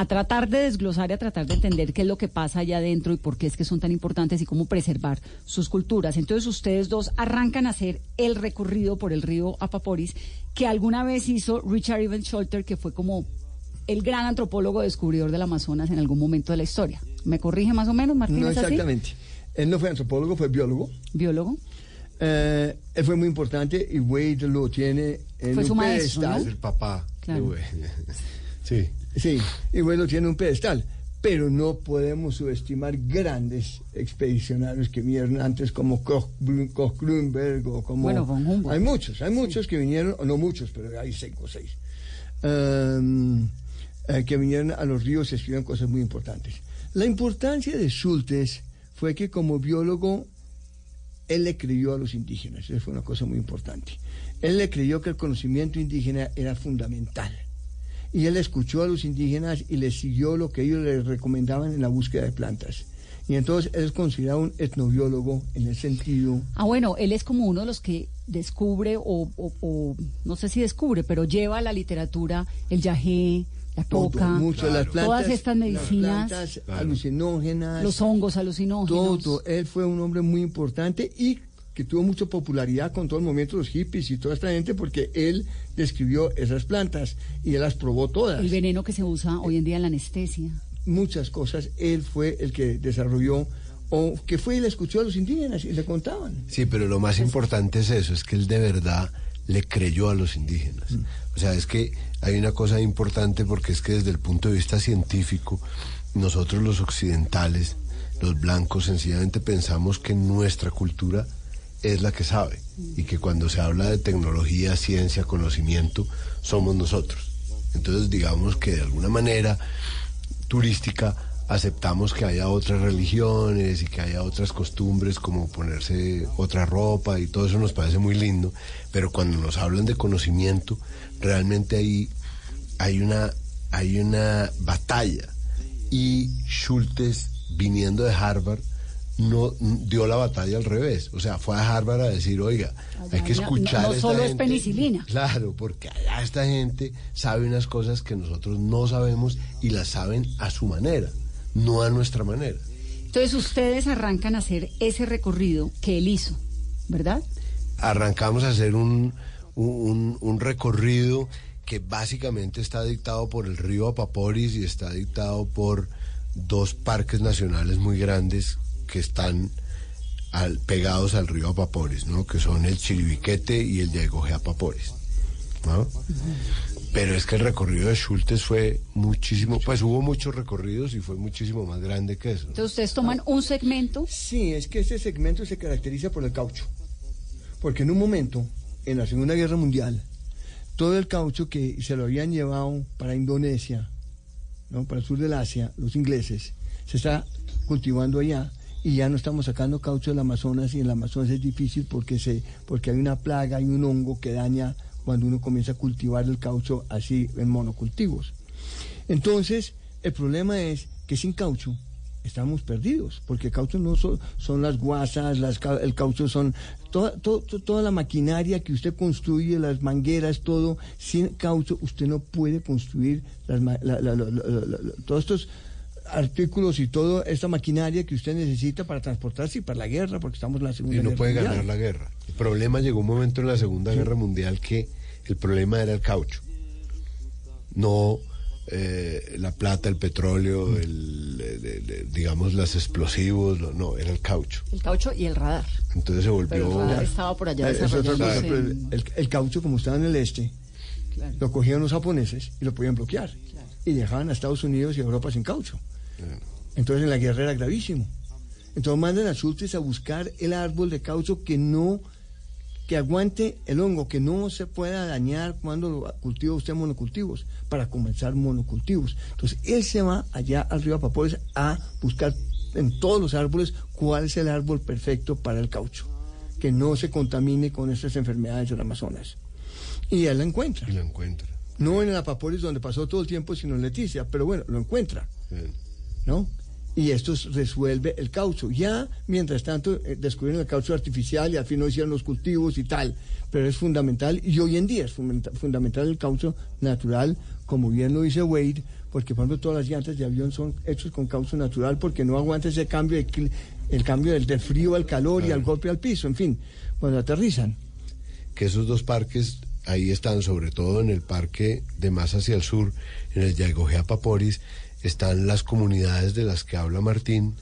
a tratar de desglosar y a tratar de entender qué es lo que pasa allá adentro y por qué es que son tan importantes y cómo preservar sus culturas. Entonces ustedes dos arrancan a hacer el recorrido por el río Apaporis que alguna vez hizo Richard Evans Scholter, que fue como el gran antropólogo descubridor del Amazonas en algún momento de la historia. ¿Me corrige más o menos, Martín? No ¿es así? exactamente. Él no fue antropólogo, fue biólogo. ¿Biólogo? Eh, él fue muy importante y Wade lo tiene en Fue un su maestro, pedestal. ¿no? el papá. Claro. de Wade. Sí. Sí, y lo tiene en un pedestal. Pero no podemos subestimar grandes expedicionarios que vinieron antes como Koch, Koch Grünberg o como... Bueno, von Humboldt. Hay muchos, hay muchos que vinieron, no muchos, pero hay cinco o seis, um, eh, que vinieron a los ríos y escribieron cosas muy importantes. La importancia de Schultes fue que como biólogo él le creyó a los indígenas, eso fue una cosa muy importante. Él le creyó que el conocimiento indígena era fundamental. Y él escuchó a los indígenas y les siguió lo que ellos le recomendaban en la búsqueda de plantas. Y entonces él es considerado un etnobiólogo en el sentido... Ah, bueno, él es como uno de los que descubre, o, o- o no sé si descubre, pero lleva a la literatura el yagé, la todo, coca, mucho, las plantas, todas estas las medicinas, plantas alucinógenas, los hongos alucinógenos. todo. Él fue un hombre muy importante y que tuvo mucha popularidad con todo el movimiento de los hippies y toda esta gente porque él describió esas plantas y él las probó todas. El veneno que se usa hoy en día en la anestesia. Muchas cosas él fue el que desarrolló o que fue y le escuchó a los indígenas y le contaban. Sí, pero lo más importante es eso, es que él de verdad le creyó a los indígenas. O sea, es que hay una cosa importante porque es que desde el punto de vista científico, nosotros los occidentales, los blancos, sencillamente pensamos que nuestra cultura es la que sabe y que cuando se habla de tecnología, ciencia, conocimiento, somos nosotros. Entonces digamos que de alguna manera turística aceptamos que haya otras religiones y que haya otras costumbres como ponerse otra ropa y todo eso nos parece muy lindo, pero cuando nos hablan de conocimiento, realmente ahí hay una, hay una batalla y Schultes viniendo de Harvard no dio la batalla al revés, o sea, fue a Harvard a decir, oiga, hay que no- escuchar no a esta solo es gente". penicilina. Claro, porque allá esta gente sabe unas cosas que nosotros no sabemos y las saben a su manera, no a nuestra manera. Entonces ustedes arrancan a hacer ese recorrido que él hizo, ¿verdad? arrancamos a hacer un, un, un recorrido que básicamente está dictado por el río Apaporis y está dictado por dos parques nacionales muy grandes que están al- pegados al río Apaporis, ¿no? que son el Chiribiquete y el Yaigojé Apaporis. ¿no? Pero es que el recorrido de Schultes fue muchísimo, pues hubo muchos recorridos y fue muchísimo más grande que eso. Entonces ustedes toman un segmento. Sí, es que ese segmento se caracteriza por el caucho. Porque en un momento, en la Segunda Guerra Mundial, todo el caucho que se lo habían llevado para Indonesia, ¿no? para el sur del Asia, los ingleses, se está cultivando allá y ya no estamos sacando caucho del Amazonas y en el Amazonas es difícil porque, se, porque hay una plaga, hay un hongo que daña cuando uno comienza a cultivar el caucho así en monocultivos. Entonces, el problema es que sin caucho estamos perdidos, porque el caucho no son, son las guasas, las, el caucho son toda, to- to- toda la maquinaria que usted construye, las mangueras, todo. Sin caucho usted no puede construir las la- todos estos artículos y toda esta maquinaria que usted necesita para transportarse y para la guerra, porque estamos en la Segunda y no Guerra puede Mundial. ganar la guerra. El problema llegó un momento en la Segunda Guerra Mundial que el problema era el caucho, no eh, la plata, el petróleo, el, eh, digamos, los explosivos, no, no, era el caucho. El caucho y el radar. Entonces se Pero el volvió... radar estaba por allá Eh, cosa, en- el, el caucho, como estaba en el este, Claro. lo cogían los japoneses y lo podían bloquear. Y dejaban a Estados Unidos y a Europa sin caucho. Entonces en la guerra era gravísimo. Entonces mandan a Schultes a buscar el árbol de caucho que no, que aguante el hongo, que no se pueda dañar cuando lo cultiva usted monocultivos, para comenzar monocultivos. Entonces él se va allá al río Apapores a buscar en todos los árboles cuál es el árbol perfecto para el caucho, que no se contamine con estas enfermedades del Amazonas. Y él la encuentra. Y lo encuentra. No en el Apaporis donde pasó todo el tiempo, sino en Leticia, pero bueno, lo encuentra. ¿No? Y esto es- resuelve el caucho. Ya, mientras tanto, eh, descubrieron el caucho artificial y al fin no hicieron los cultivos y tal, pero es fundamental, y hoy en día es fundamenta- fundamental el caucho natural, como bien lo dice Wade, porque por ejemplo todas las llantas de avión son hechos con caucho natural porque no aguanta ese cambio, de el cambio del, del frío al calor y al golpe al piso, en fin, cuando aterrizan. que esos dos parques ahí están, sobre todo en el parque de más hacia el sur, en el Yaigojea Paporis, están las comunidades de las que habla Martín,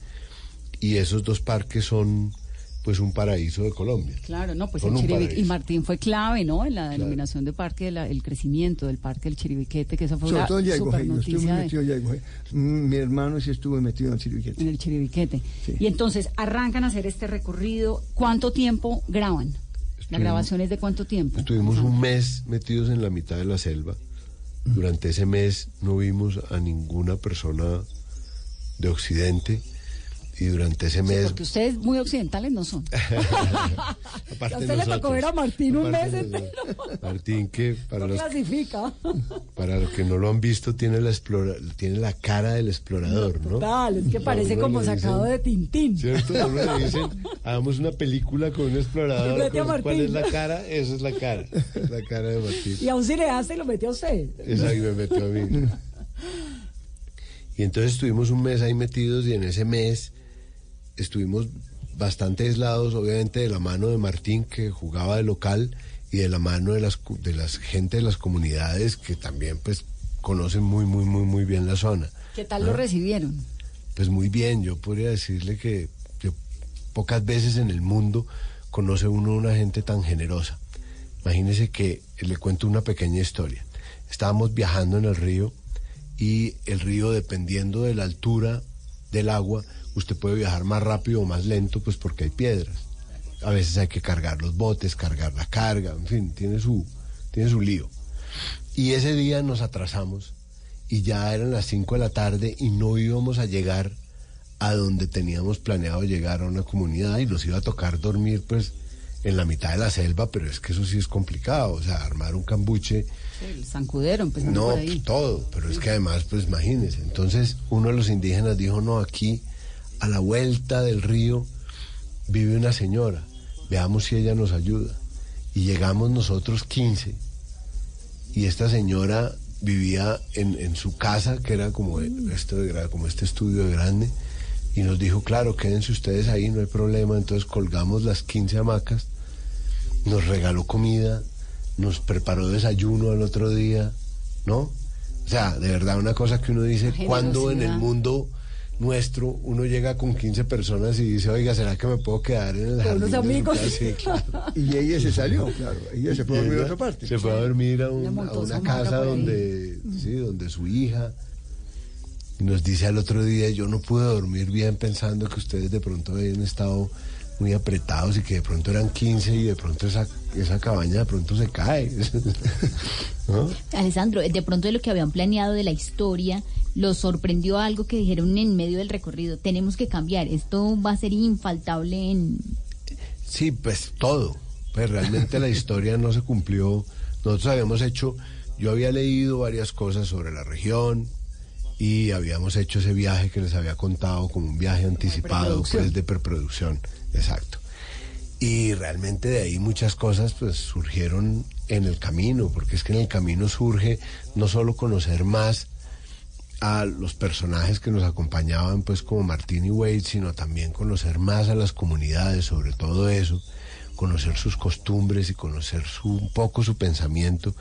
y esos dos parques son pues un paraíso de Colombia. Claro, no, pues Son el Chiribiquete, y. Martín fue clave, ¿no? En la denominación de parque, de la- el crecimiento del parque del Chiribiquete, que esa fue Sobre una todo super yo estuve muy noticia de- metido en Yaigojea. Mm, Mi hermano sí estuvo metido en el Chiribiquete. en el Chiribiquete. Y entonces arrancan a hacer este recorrido. ¿Cuánto tiempo graban? ¿La grabación es de cuánto tiempo? Estuvimos un mes metidos en la mitad de la selva. Durante ese mes no vimos a ninguna persona de Occidente y durante ese Sí, mes... porque ustedes muy occidentales no son. A usted le tocó ver a Martín un mes entero. Martín que para No los clasifica. Para los que no lo han visto, tiene la, explora, tiene la cara del explorador, ¿no? Total, es que parece como dicen- sacado de Tintín. ¿Cierto? A uno le dicen, hagamos una película con un explorador. ¿cuál- ¿Cuál Martín. es la cara? Esa es la cara. La cara de Martín. Y a un cineasta y lo metió a usted. Que me metió a mí. Y entonces estuvimos un mes ahí metidos y en ese mes estuvimos bastante aislados, obviamente de la mano de Martín que jugaba de local y de la mano de las de las gente de las comunidades que también pues conocen muy muy muy muy bien la zona. ¿Qué tal lo ¿no? recibieron? Pues muy bien, yo podría decirle que, que pocas veces en el mundo conoce uno una gente tan generosa, Imagínese que le cuento una pequeña historia. Estábamos viajando en el río y el río, dependiendo de la altura del agua, usted puede viajar más rápido o más lento, pues porque hay piedras. A veces hay que cargar los botes, cargar la carga, en fin, tiene su, tiene su lío. Y ese día nos atrasamos y ya eran las 5 de la tarde y no íbamos a llegar a donde teníamos planeado llegar a una comunidad y nos iba a tocar dormir pues en la mitad de la selva, pero es que eso sí es complicado, o sea, armar un cambuche. El zancudero, empezando No, por ahí. todo, pero es que además, pues imagínense. Entonces, uno de los indígenas dijo, no, aquí, a la vuelta del río, vive una señora, veamos si ella nos ayuda. Y llegamos nosotros 15, y esta señora vivía en, en su casa, que era como, esto de, como este estudio de grande, y nos dijo, claro, quédense ustedes ahí, no hay problema. Entonces colgamos las 15 hamacas, nos regaló comida, nos preparó desayuno al otro día, ¿no? O sea, de verdad, una cosa que uno dice, Una cuando en el mundo nuestro uno llega con 15 personas y dice, oiga, ¿será que me puedo quedar en el Con jardín unos de su amigos. casa?" Sí, claro. Y ella se salió, claro. Ella se fue a dormir a otra parte. Se fue a dormir a, un- a una casa donde, sí, donde su hija. Y nos dice al otro día, yo no pude dormir bien pensando que ustedes de pronto habían estado muy apretados y que de pronto eran 15 y de pronto esa, esa cabaña de pronto se cae. ¿No? Alessandro, de pronto de lo que habían planeado de la historia, los sorprendió algo que dijeron en medio del recorrido, tenemos que cambiar, esto va a ser infaltable en... Sí, pues todo. Pues realmente la historia no se cumplió. Nosotros habíamos hecho, yo había leído varias cosas sobre la región y habíamos hecho ese viaje que les había contado como un viaje anticipado pues de preproducción, exacto. Y realmente de ahí muchas cosas pues surgieron en el camino, porque es que en el camino surge no solo conocer más a los personajes que nos acompañaban, pues como Martín y Wade, sino también conocer más a las comunidades, sobre todo eso, conocer sus costumbres y conocer su, un poco su pensamiento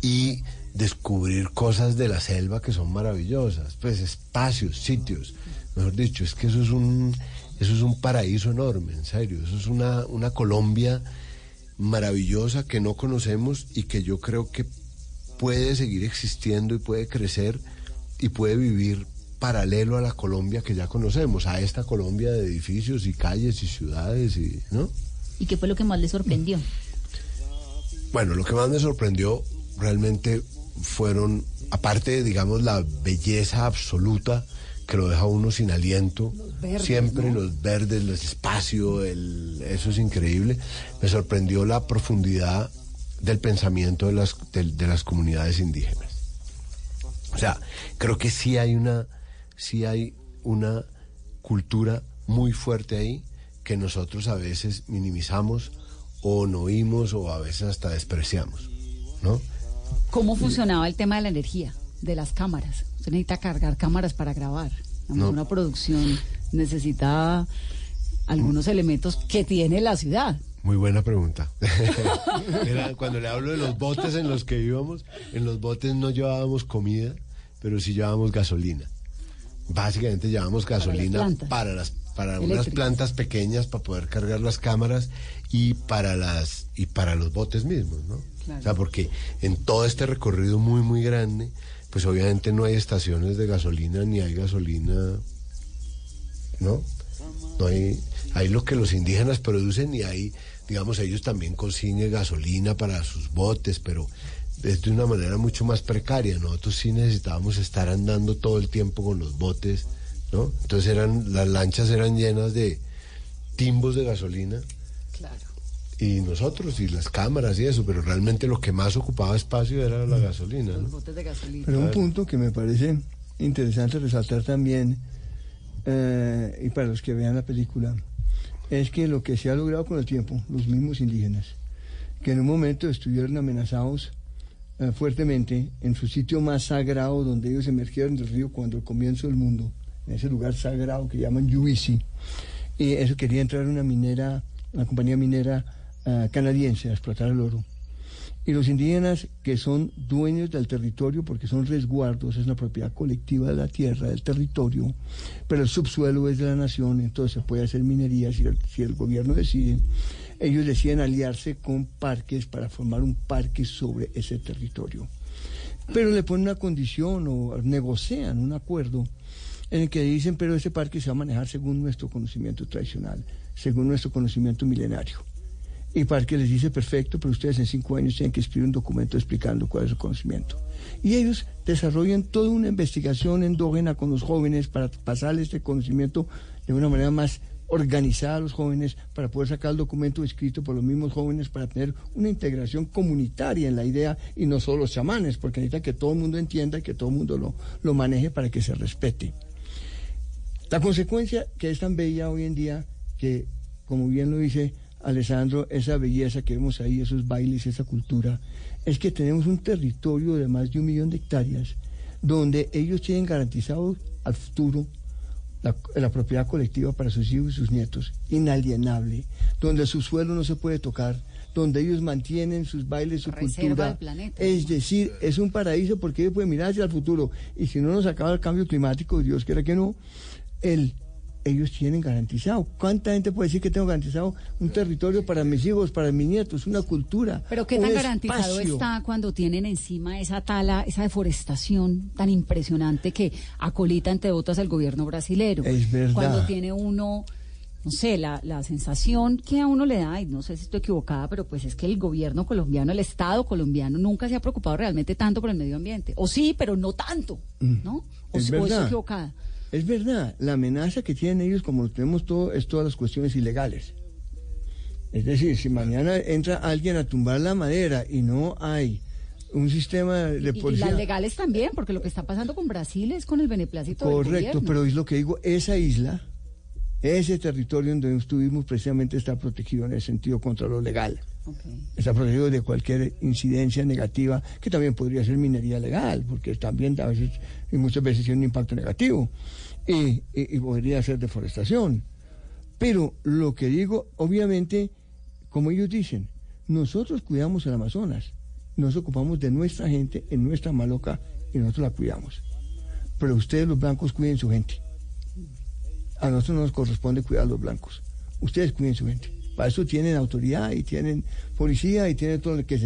y descubrir cosas de la selva que son maravillosas, pues espacios, sitios, mejor dicho, es que eso es un, eso es un paraíso enorme, en serio, eso es una, una Colombia maravillosa que no conocemos y que yo creo que puede seguir existiendo y puede crecer y puede vivir paralelo a la Colombia que ya conocemos, a esta Colombia de edificios y calles y ciudades y, ¿no? ¿Y qué fue lo que más les sorprendió? Bueno, lo que más me sorprendió realmente fueron, aparte, digamos, la belleza absoluta que lo deja uno sin aliento, verdes, siempre ¿no? los verdes, el espacio, el, eso es increíble. Me sorprendió la profundidad del pensamiento de las, de, de las comunidades indígenas. O sea, creo que sí hay una, sí hay una cultura muy fuerte ahí que nosotros a veces minimizamos o no oímos o a veces hasta despreciamos, ¿no? ¿Cómo funcionaba el tema de la energía, de las cámaras? Usted necesita cargar cámaras para grabar. No. Una producción necesita algunos elementos que tiene la ciudad. Muy buena pregunta. Era cuando le hablo de los botes en los que íbamos, en los botes no llevábamos comida, pero sí llevábamos gasolina. Básicamente llevábamos gasolina para las para unas Eléctricas. plantas pequeñas para poder cargar las cámaras y para las y para los botes mismos, ¿no? Claro. O sea, porque en todo este recorrido muy muy grande, pues obviamente no hay estaciones de gasolina ni hay gasolina ¿no? No hay, hay lo que los indígenas producen y hay, digamos, ellos también consiguen gasolina para sus botes, pero es de una manera mucho más precaria. Nosotros sí necesitábamos estar andando todo el tiempo con los botes, ¿no? Entonces eran, las lanchas eran llenas de timbos de gasolina. Y nosotros y las cámaras y eso, pero realmente lo que más ocupaba espacio era la gasolina, Los ¿no? botes de gasolina. Pero un punto que me parece interesante resaltar también, eh, y para los que vean la película, es que lo que se ha logrado con el tiempo, los mismos indígenas, que en un momento estuvieron amenazados eh, fuertemente en su sitio más sagrado, donde ellos emergieron del río cuando el comienzo del mundo, en ese lugar sagrado que llaman Yuisi, y eso quería entrar una minera, una compañía minera eh, canadiense a explotar el oro. Y los indígenas que son dueños del territorio, porque son resguardos, es una propiedad colectiva de la tierra, del territorio, pero el subsuelo es de la nación, entonces se puede hacer minería si el, si el gobierno decide. ellos deciden aliarse con parques para formar un parque sobre ese territorio. Pero le ponen una condición o negocian un acuerdo en el que dicen, pero ese parque se va a manejar según nuestro conocimiento tradicional, según nuestro conocimiento milenario. Y Parque les dice, perfecto, pero ustedes en cinco años tienen que escribir un documento explicando cuál es su conocimiento. Y ellos desarrollan toda una investigación endógena con los jóvenes para pasarles este conocimiento de una manera más organizada a los jóvenes, para poder sacar el documento escrito por los mismos jóvenes, para tener una integración comunitaria en la idea y no solo los chamanes, porque necesita que todo el mundo entienda y que todo el mundo lo, lo maneje para que se respete. La consecuencia que es tan bella hoy en día, que como bien lo dice Alessandro, esa belleza que vemos ahí, esos bailes, esa cultura, es que tenemos un territorio de más de un millón de hectáreas donde ellos tienen garantizado al futuro la, la, propiedad colectiva para sus hijos y sus nietos, inalienable, donde su suelo no se puede tocar, donde ellos mantienen sus bailes, su cultura. Planeta, es decir, es un paraíso porque ellos pueden mirar hacia el futuro. Y si no nos acaba el cambio climático, Dios quiera que no, el ellos tienen garantizado. ¿Cuánta gente puede decir que tengo garantizado un territorio para mis hijos, para mis nietos, una cultura? Pero qué tan garantizado está cuando tienen encima esa tala, esa deforestación tan impresionante que acolita entre otras el gobierno brasilero. Es verdad. Cuando tiene uno no sé, la, la sensación que a uno le da, y no sé si estoy equivocada, pero pues es que el gobierno colombiano, el Estado colombiano nunca se ha preocupado realmente tanto por el medio ambiente. O sí, pero no tanto, ¿no? O, Es o estoy equivocada. Es verdad, la amenaza que tienen ellos, como lo tenemos todo, es todas las cuestiones ilegales. Es decir, si mañana entra alguien a tumbar la madera y no hay un sistema de Y, y policía. las legales también, porque lo que está pasando con Brasil es con el beneplácito Correcto, pero es lo que digo, esa isla, ese territorio donde estuvimos precisamente está protegido en el sentido contra lo legal. Está protegido de cualquier incidencia negativa, que también podría ser minería legal, porque también a veces y muchas veces tiene un impacto negativo, y, y- y podría ser deforestación. Pero lo que digo, obviamente, como ellos dicen, nosotros cuidamos el Amazonas, nos ocupamos de nuestra gente en nuestra maloca y nosotros la cuidamos. Pero ustedes los blancos cuiden su gente. A nosotros no nos corresponde cuidar a los blancos. Ustedes cuiden su gente. Para eso tienen autoridad y tienen policía y tienen todo lo que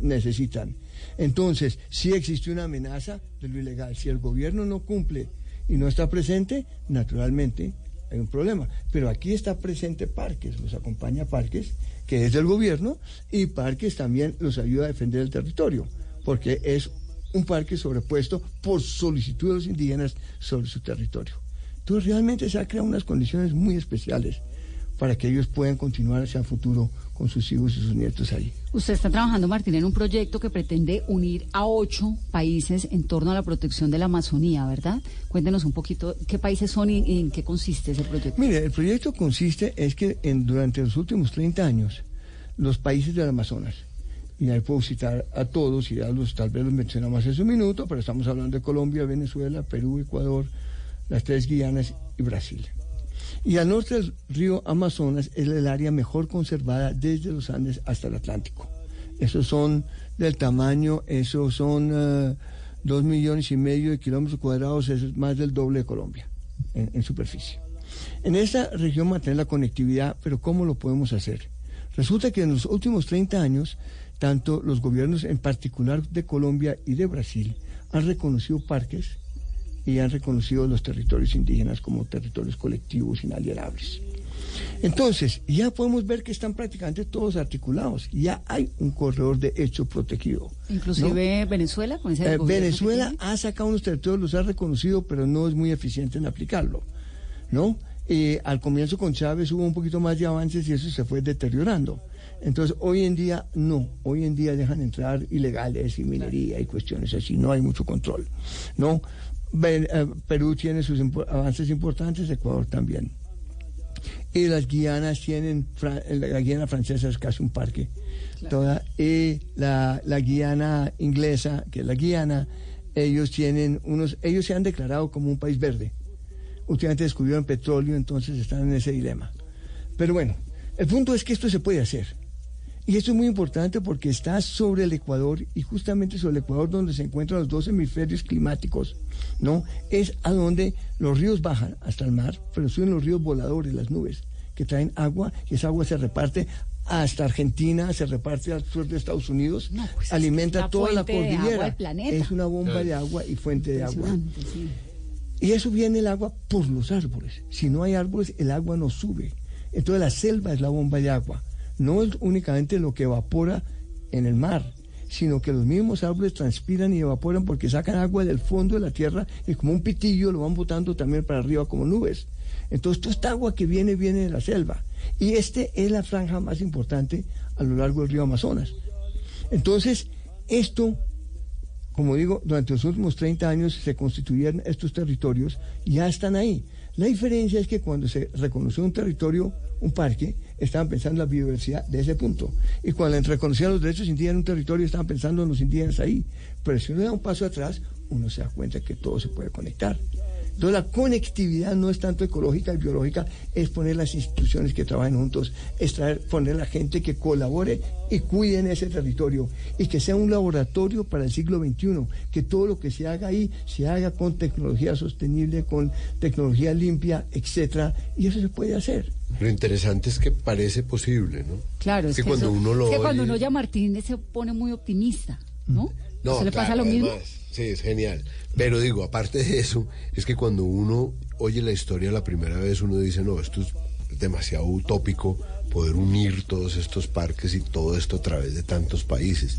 necesitan. Entonces, si existe una amenaza de lo ilegal, si el gobierno no cumple y no está presente, naturalmente hay un problema. Pero aquí está presente Parques, los acompaña Parques, que es del gobierno, y Parques también los ayuda a defender el territorio, porque es un parque sobrepuesto por solicitud de los indígenas sobre su territorio. Entonces realmente se han creado unas condiciones muy especiales para que ellos puedan continuar hacia el futuro con sus hijos y sus nietos ahí. Usted está trabajando, Martín, en un proyecto que pretende unir a ocho países en torno a la protección de la Amazonía, ¿verdad? Cuéntenos un poquito qué países son y, y en qué consiste ese proyecto. Mire, el proyecto consiste es que en, durante los últimos 30 años los países del Amazonas, y ahí puedo citar a todos, y ya los, tal vez los mencionamos hace un minuto, pero estamos hablando de Colombia, Venezuela, Perú, Ecuador, las tres Guianas y Brasil. Y al norte del río Amazonas es el área mejor conservada desde los Andes hasta el Atlántico. Esos son del tamaño, esos son eh, dos millones y medio de kilómetros cuadrados, es más del doble de Colombia en, en superficie. En esta región mantener la conectividad, pero ¿cómo lo podemos hacer? Resulta que en los últimos 30 años, tanto los gobiernos en particular de Colombia y de Brasil han reconocido parques y han reconocido los territorios indígenas como territorios colectivos inalienables. Entonces, ya podemos ver que están prácticamente todos articulados. Ya hay un corredor de hecho protegido. Inclusive Venezuela, con ese Eh, Venezuela ha sacado unos territorios, los ha reconocido, pero no es muy eficiente en aplicarlo. ¿No? Eh, al comienzo con Chávez hubo un poquito más de avances y eso se fue deteriorando. Entonces, hoy en día no, hoy en día dejan entrar ilegales y minería y cuestiones así, no hay mucho control. ¿No? Eh, Perú tiene sus avances importantes, Ecuador también. Y las Guianas tienen, eh, la Guiana francesa es casi un parque. Toda, y la, la Guiana inglesa, que es la Guiana, ellos tienen unos, ellos se han declarado como un país verde. Últimamente descubrieron petróleo, entonces están en ese dilema. Pero bueno, el punto es que esto se puede hacer. Y esto es muy importante porque está sobre el Ecuador y justamente sobre el Ecuador donde se encuentran los dos hemisferios climáticos, ¿no? Es a donde los ríos bajan hasta el mar, pero suben los ríos voladores, las nubes, que traen agua y esa agua se reparte hasta Argentina, se reparte al sur de Estados Unidos, No, pues es alimenta toda la cordillera. del planeta. Es una bomba de agua y fuente de agua. Sí. Y eso viene el agua por los árboles. Si no hay árboles, el agua no sube. Entonces la selva es la bomba de agua. No es únicamente lo que evapora en el mar, sino que los mismos árboles transpiran y evaporan porque sacan agua del fondo de la tierra y como un pitillo lo van botando también para arriba como nubes. Entonces toda esta agua que viene viene de la selva. Y este es la franja más importante a lo largo del río Amazonas. Entonces, esto como digo, durante los últimos 30 años se constituyeron estos territorios, ya están ahí. La diferencia es que cuando se reconoció un territorio, un parque, estaban pensando en la biodiversidad de ese punto. Y cuando reconocían los derechos indígenas en un territorio, estaban pensando en los indígenas ahí. Pero si uno da un paso atrás, uno se da cuenta que todo se puede conectar. Entonces la conectividad no es tanto ecológica y biológica, es poner las instituciones que trabajen juntos, es traer, poner la gente que colabore y cuide en ese territorio y que sea un laboratorio para el siglo XXI, que todo lo que se haga ahí se haga con tecnología sostenible, con tecnología limpia, etcétera, y eso se puede hacer. Lo interesante es que parece posible, ¿no? Claro, es que que, cuando eso- uno lo es que cuando uno oye a Martínez se pone muy optimista, ¿no? No, ¿Se le pasa claro, lo mismo? sí, es genial. Pero digo, aparte de eso, es que cuando uno oye la historia la primera vez, uno dice, no, esto es demasiado utópico poder unir todos estos parques y todo esto a través de tantos países.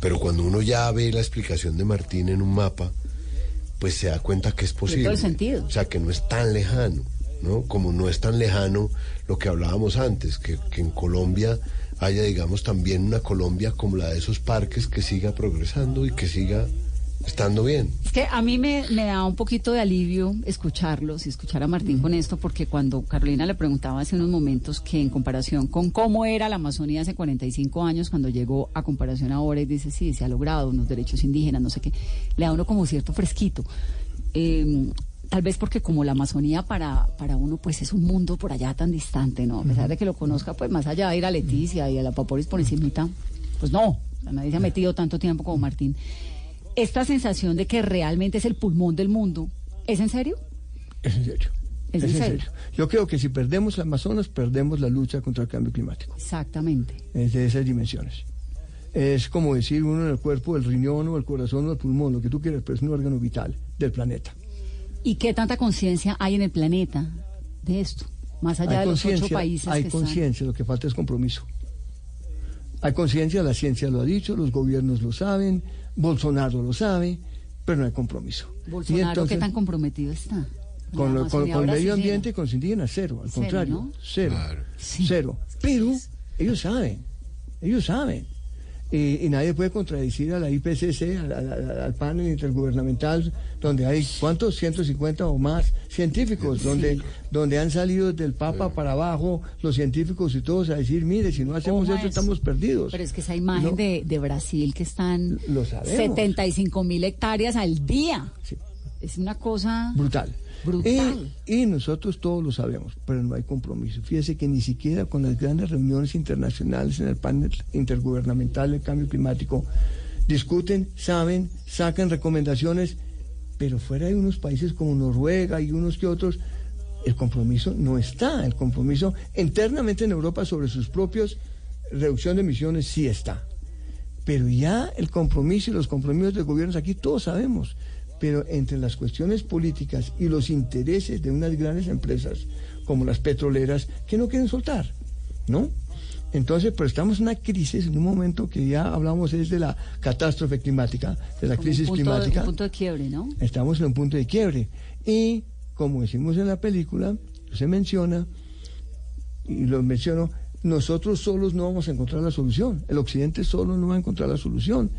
Pero cuando uno ya ve la explicación de Martín en un mapa, pues se da cuenta que es posible. todo el sentido. O sea, que no es tan lejano, ¿no? Como no es tan lejano lo que hablábamos antes, que, que en Colombia haya, digamos, también una Colombia como la de esos parques que siga progresando y que siga estando bien. Es que a mí me, da un poquito de alivio escucharlos y escuchar a Martín con esto, porque cuando Carolina le preguntaba hace unos momentos que en comparación con cómo era la Amazonía hace 45 años, cuando llegó a comparación ahora y dice, sí, se ha logrado unos derechos indígenas, no sé qué, le da uno como cierto fresquito. Eh, tal vez porque como la Amazonía para, para uno pues es un mundo por allá tan distante, ¿no? A pesar de que lo conozca, pues más allá de ir a Leticia y a la Paporis por encimita, pues no, nadie se ha metido tanto tiempo como Martín. Esta sensación de que realmente es el pulmón del mundo, ¿es en serio? Es en serio. Es en serio. Yo creo que si perdemos el Amazonas, perdemos la lucha contra el cambio climático. Exactamente. Es de esas dimensiones. Es como decir uno en el cuerpo, el riñón o el corazón o el pulmón, lo que tú quieras, pero es un órgano vital del planeta. ¿Y qué tanta conciencia hay en el planeta de esto? Más allá de los ocho países hay conciencia, lo que falta es compromiso. Hay conciencia, la ciencia lo ha dicho, los gobiernos lo saben, Bolsonaro lo sabe, pero no hay compromiso. Bolsonaro, Y entonces- ¿qué tan comprometido está? con, lo- con- el medio ambiente y con los indígenas, cero, al Cero, contrario, ¿no? cero, Sí. cero. Pero ellos saben, ellos saben. Y, y nadie puede contradecir a la IPCC, al, al- al- al panel intergubernamental, donde hay, ¿cuántos? 150 o más científicos, donde, donde han salido del Papa para abajo los científicos y todos a decir, mire, si no hacemos esto eso. estamos perdidos. Pero es que esa imagen No. de, de Brasil que están Lo sabemos. 75 mil hectáreas al día. Sí. Es una cosa Brutal. Y, nosotros todos lo sabemos, pero no hay compromiso. Fíjese que ni siquiera con las grandes reuniones internacionales en el panel intergubernamental del cambio climático discuten, saben, sacan recomendaciones, pero fuera hay unos países como Noruega y unos que otros, el compromiso no está. El compromiso internamente en Europa sobre sus propios reducción de emisiones sí está. Pero ya el compromiso y los compromisos de gobiernos aquí todos sabemos. Pero entre las cuestiones políticas y los intereses de unas grandes empresas como las petroleras que no quieren soltar, ¿no? Entonces, pero estamos en una crisis, en un momento que ya hablamos es de la catástrofe climática, de la como crisis un de- climática. un punto de quiebre, ¿no? Estamos en un punto de quiebre. Y como decimos en la película, se menciona, y lo menciono, nosotros solos no vamos a encontrar la solución. El occidente solo no va a encontrar la solución.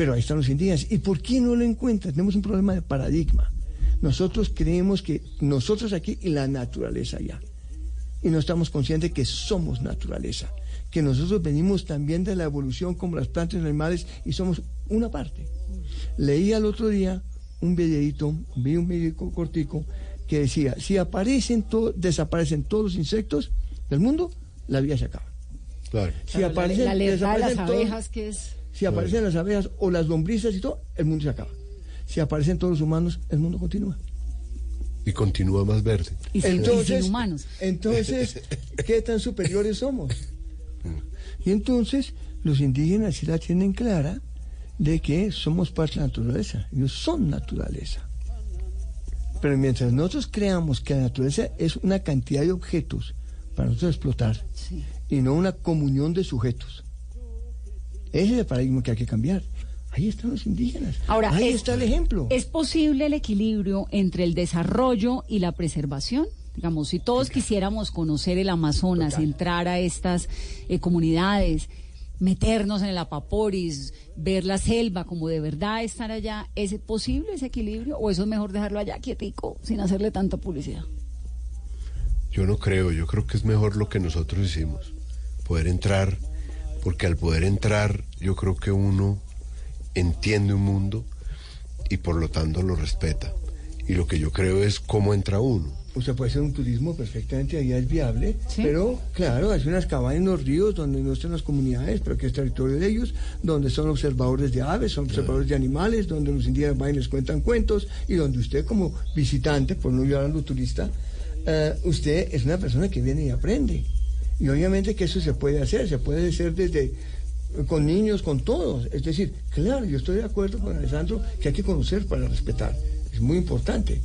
Pero ahí están los indígenas. ¿Y por qué no lo encuentran? Tenemos un problema de paradigma. Nosotros creemos que nosotros aquí y la naturaleza allá. Y no estamos conscientes que somos naturaleza. Que nosotros venimos también de la evolución como las plantas y los animales y somos una parte. Leí al otro día un videíto, vi un videíto cortico que decía, si aparecen to- desaparecen todos los insectos del mundo, la vida se acaba. Claro. Si la- aparecen, la alerta de las todos- abejas que es... si aparecen las abejas o las lombrices y todo, el mundo se acaba. Si aparecen todos los humanos, el mundo continúa. Y continúa más verde. Y sin, y sin humanos. entonces, ¿qué tan superiores somos? Y entonces los indígenas sí la tienen clara de que somos parte de la naturaleza. Ellos son naturaleza. Pero mientras nosotros creamos que la naturaleza es una cantidad de objetos para nosotros explotar y no una comunión de sujetos, ese es el paradigma que hay que cambiar. Ahí están los indígenas. Ahora, ahí es- está el ejemplo. ¿Es posible el equilibrio entre el desarrollo y la preservación? Digamos, si todos quisiéramos conocer el Amazonas, entrar a estas eh, comunidades, meternos en el Apaporis, ver la selva, como de verdad estar allá, ¿es posible ese equilibrio o eso es mejor dejarlo allá quietico, sin hacerle tanta publicidad? Yo no creo, yo creo que es mejor lo que nosotros hicimos, poder entrar, porque al poder entrar yo creo que uno entiende un mundo y por lo tanto lo respeta. Y lo que yo creo es cómo entra uno. O sea, puede ser un turismo perfectamente allá es viable, pero claro, hay unas cabañas en los ríos donde no están las comunidades, pero que es territorio de ellos, donde son observadores de aves, son observadores de animales, donde los indígenas van y les cuentan cuentos, y donde usted como visitante, por no hablando turista, eh, usted es una persona que viene y aprende. Y obviamente que eso se puede hacer, se puede hacer desde con niños, con todos. Es decir, claro, yo estoy de acuerdo con Alessandro que hay que conocer para respetar. Es muy importante.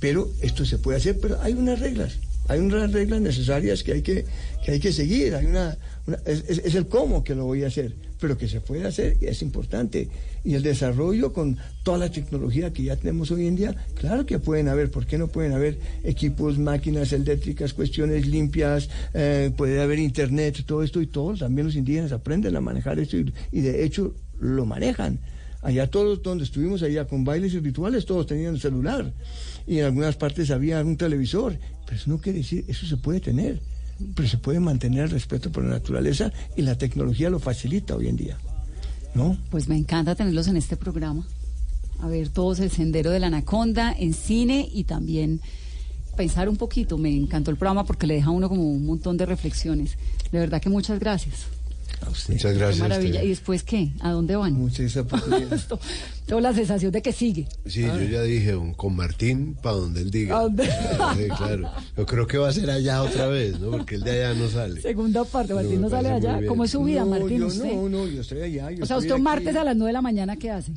Pero esto se puede hacer, pero hay unas reglas. Hay unas reglas necesarias que hay que, que, hay que seguir. Hay una, una- es, es- el cómo que lo voy a hacer, pero que se puede hacer es importante. Y el desarrollo con toda la tecnología que ya tenemos hoy en día, claro que pueden haber. ¿Por qué no pueden haber equipos, máquinas eléctricas, cuestiones limpias? eh, puede haber internet, todo esto y todos. También los indígenas aprenden a manejar esto y, de hecho lo manejan. Allá todos donde estuvimos allá con bailes y rituales, todos tenían el celular. Y en algunas partes había un televisor. Pero eso no quiere decir, eso se puede tener. Pero se puede mantener el respeto por la naturaleza y la tecnología lo facilita hoy en día. ¿No? Pues me encanta tenerlos en este programa. A ver todos el sendero de la anaconda en cine y también pensar un poquito. Me encantó el programa porque le deja a uno como un montón de reflexiones. De verdad que muchas gracias. Muchas Qué gracias. a maravilla. usted. ¿Y después qué? ¿A dónde van? Muchas Esto- Tengo la sensación de que sigue. Sí, yo ya dije, con Martín, para donde él diga. ¿A dónde? Sí, claro. Yo creo que va a ser allá otra vez, ¿no? Porque el de allá no sale. Segunda parte, No, Martín me no sale allá. ¿Cómo es su vida, No, Martín? yo usted? no, no, yo estoy allá. yo o sea, usted aquí. martes a las 9 de la mañana, ¿qué hace?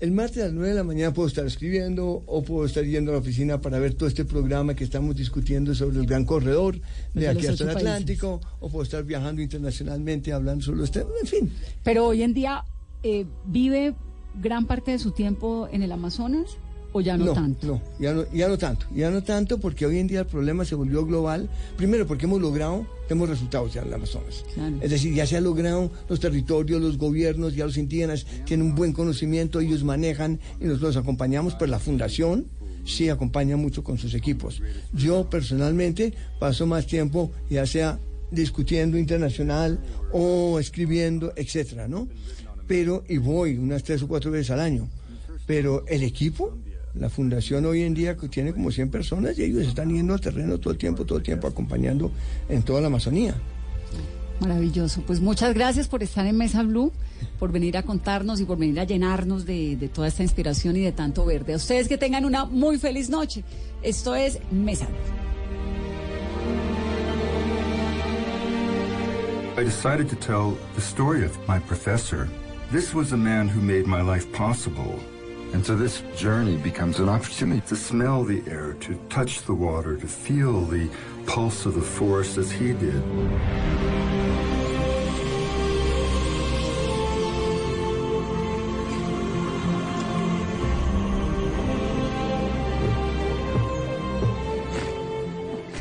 El martes a las 9 de la mañana puedo estar escribiendo o puedo estar yendo a la oficina para ver todo este programa que estamos discutiendo sobre el gran corredor de Desde aquí hasta el Atlántico o puedo estar viajando internacionalmente hablando sobre los temas, en fin. Pero hoy en día, eh, ¿vive gran parte de su tiempo en el Amazonas o ya no, tanto? No, ya no, ya no tanto, ya no tanto porque hoy en día el problema se volvió global. Primero porque hemos logrado, tenemos resultados ya en el Amazonas. Claro. Es decir, ya se ha logrado los territorios, los gobiernos, ya los indígenas tienen un buen conocimiento, ellos manejan y nosotros los acompañamos, pero la fundación sí acompaña mucho con sus equipos. Yo personalmente paso más tiempo ya sea discutiendo internacional o escribiendo, etcétera, ¿no? Pero, y voy unas tres o cuatro veces al año. Pero el equipo, la fundación hoy en día que tiene como 100 personas y ellos están yendo al terreno todo el tiempo, todo el tiempo acompañando en toda la Amazonía. Maravilloso. Pues muchas gracias por estar en Mesa Blue, por venir a contarnos y por venir a llenarnos de, de toda esta inspiración y de tanto verde. A ustedes que tengan una muy feliz noche. Esto es Mesa Blue. I decided to tell the story of my professor. This was a man who made my life possible. And so this journey becomes an opportunity to smell the air, to touch the water, to feel the pulse of the forest as he did.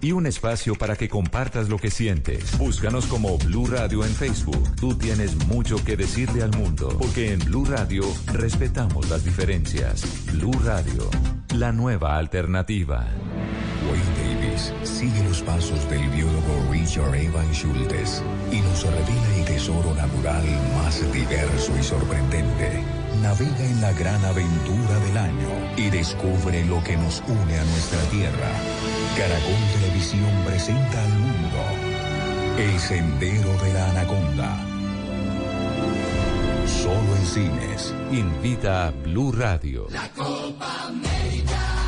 y un espacio para que compartas lo que sientes. Búscanos como Blue Radio en Facebook. Tú tienes mucho que decirle al mundo, porque en Blue Radio respetamos las diferencias. Blue Radio, la nueva alternativa. Wayne Davis sigue los pasos del biólogo Richard Evan Schultes y nos revela el tesoro natural más diverso y sorprendente, Navega en la gran aventura del año y descubre lo que nos une a nuestra tierra. Caracol Televisión presenta al mundo El Sendero de la Anaconda. Solo en cines. Invita a Blue Radio. La Copa América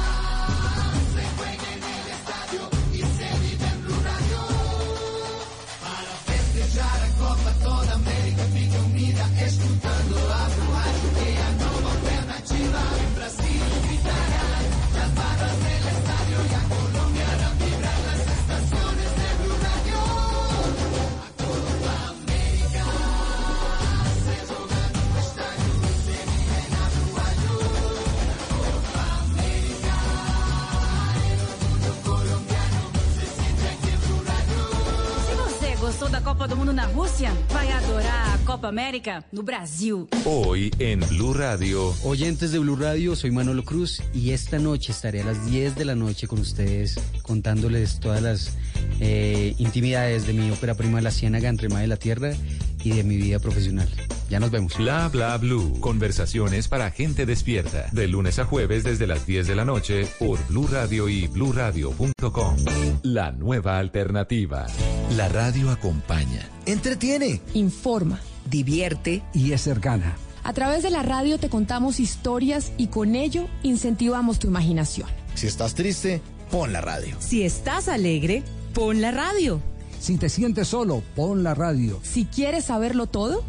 Copa do Mundo na Rússia, vai adorar a Copa América no Brasil. Hoy en Blue Radio. Oyentes de Blue Radio, soy Manolo Cruz y esta noche estaré a las 10 de la noche con ustedes contándoles todas las eh, intimidades de mi ópera prima La Ciénaga entre Mar de la Tierra y de mi vida profesional. Ya nos vemos. Bla bla blue. Conversaciones para gente despierta. De lunes a jueves desde las 10 de la noche por Blue Radio y bluradio.com. La nueva alternativa. La radio acompaña, entretiene, informa, divierte y es cercana. A través de la radio te contamos historias y con ello incentivamos tu imaginación. Si estás triste, pon la radio. Si estás alegre, pon la radio. Si te sientes solo, pon la radio. Si quieres saberlo todo,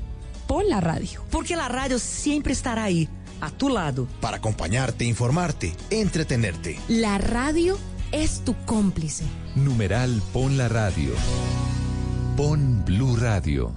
pon la radio. Porque la radio siempre estará ahí, a tu lado. Para acompañarte, informarte, entretenerte. La radio es tu cómplice. Numeral Pon la radio. Pon Blue Radio.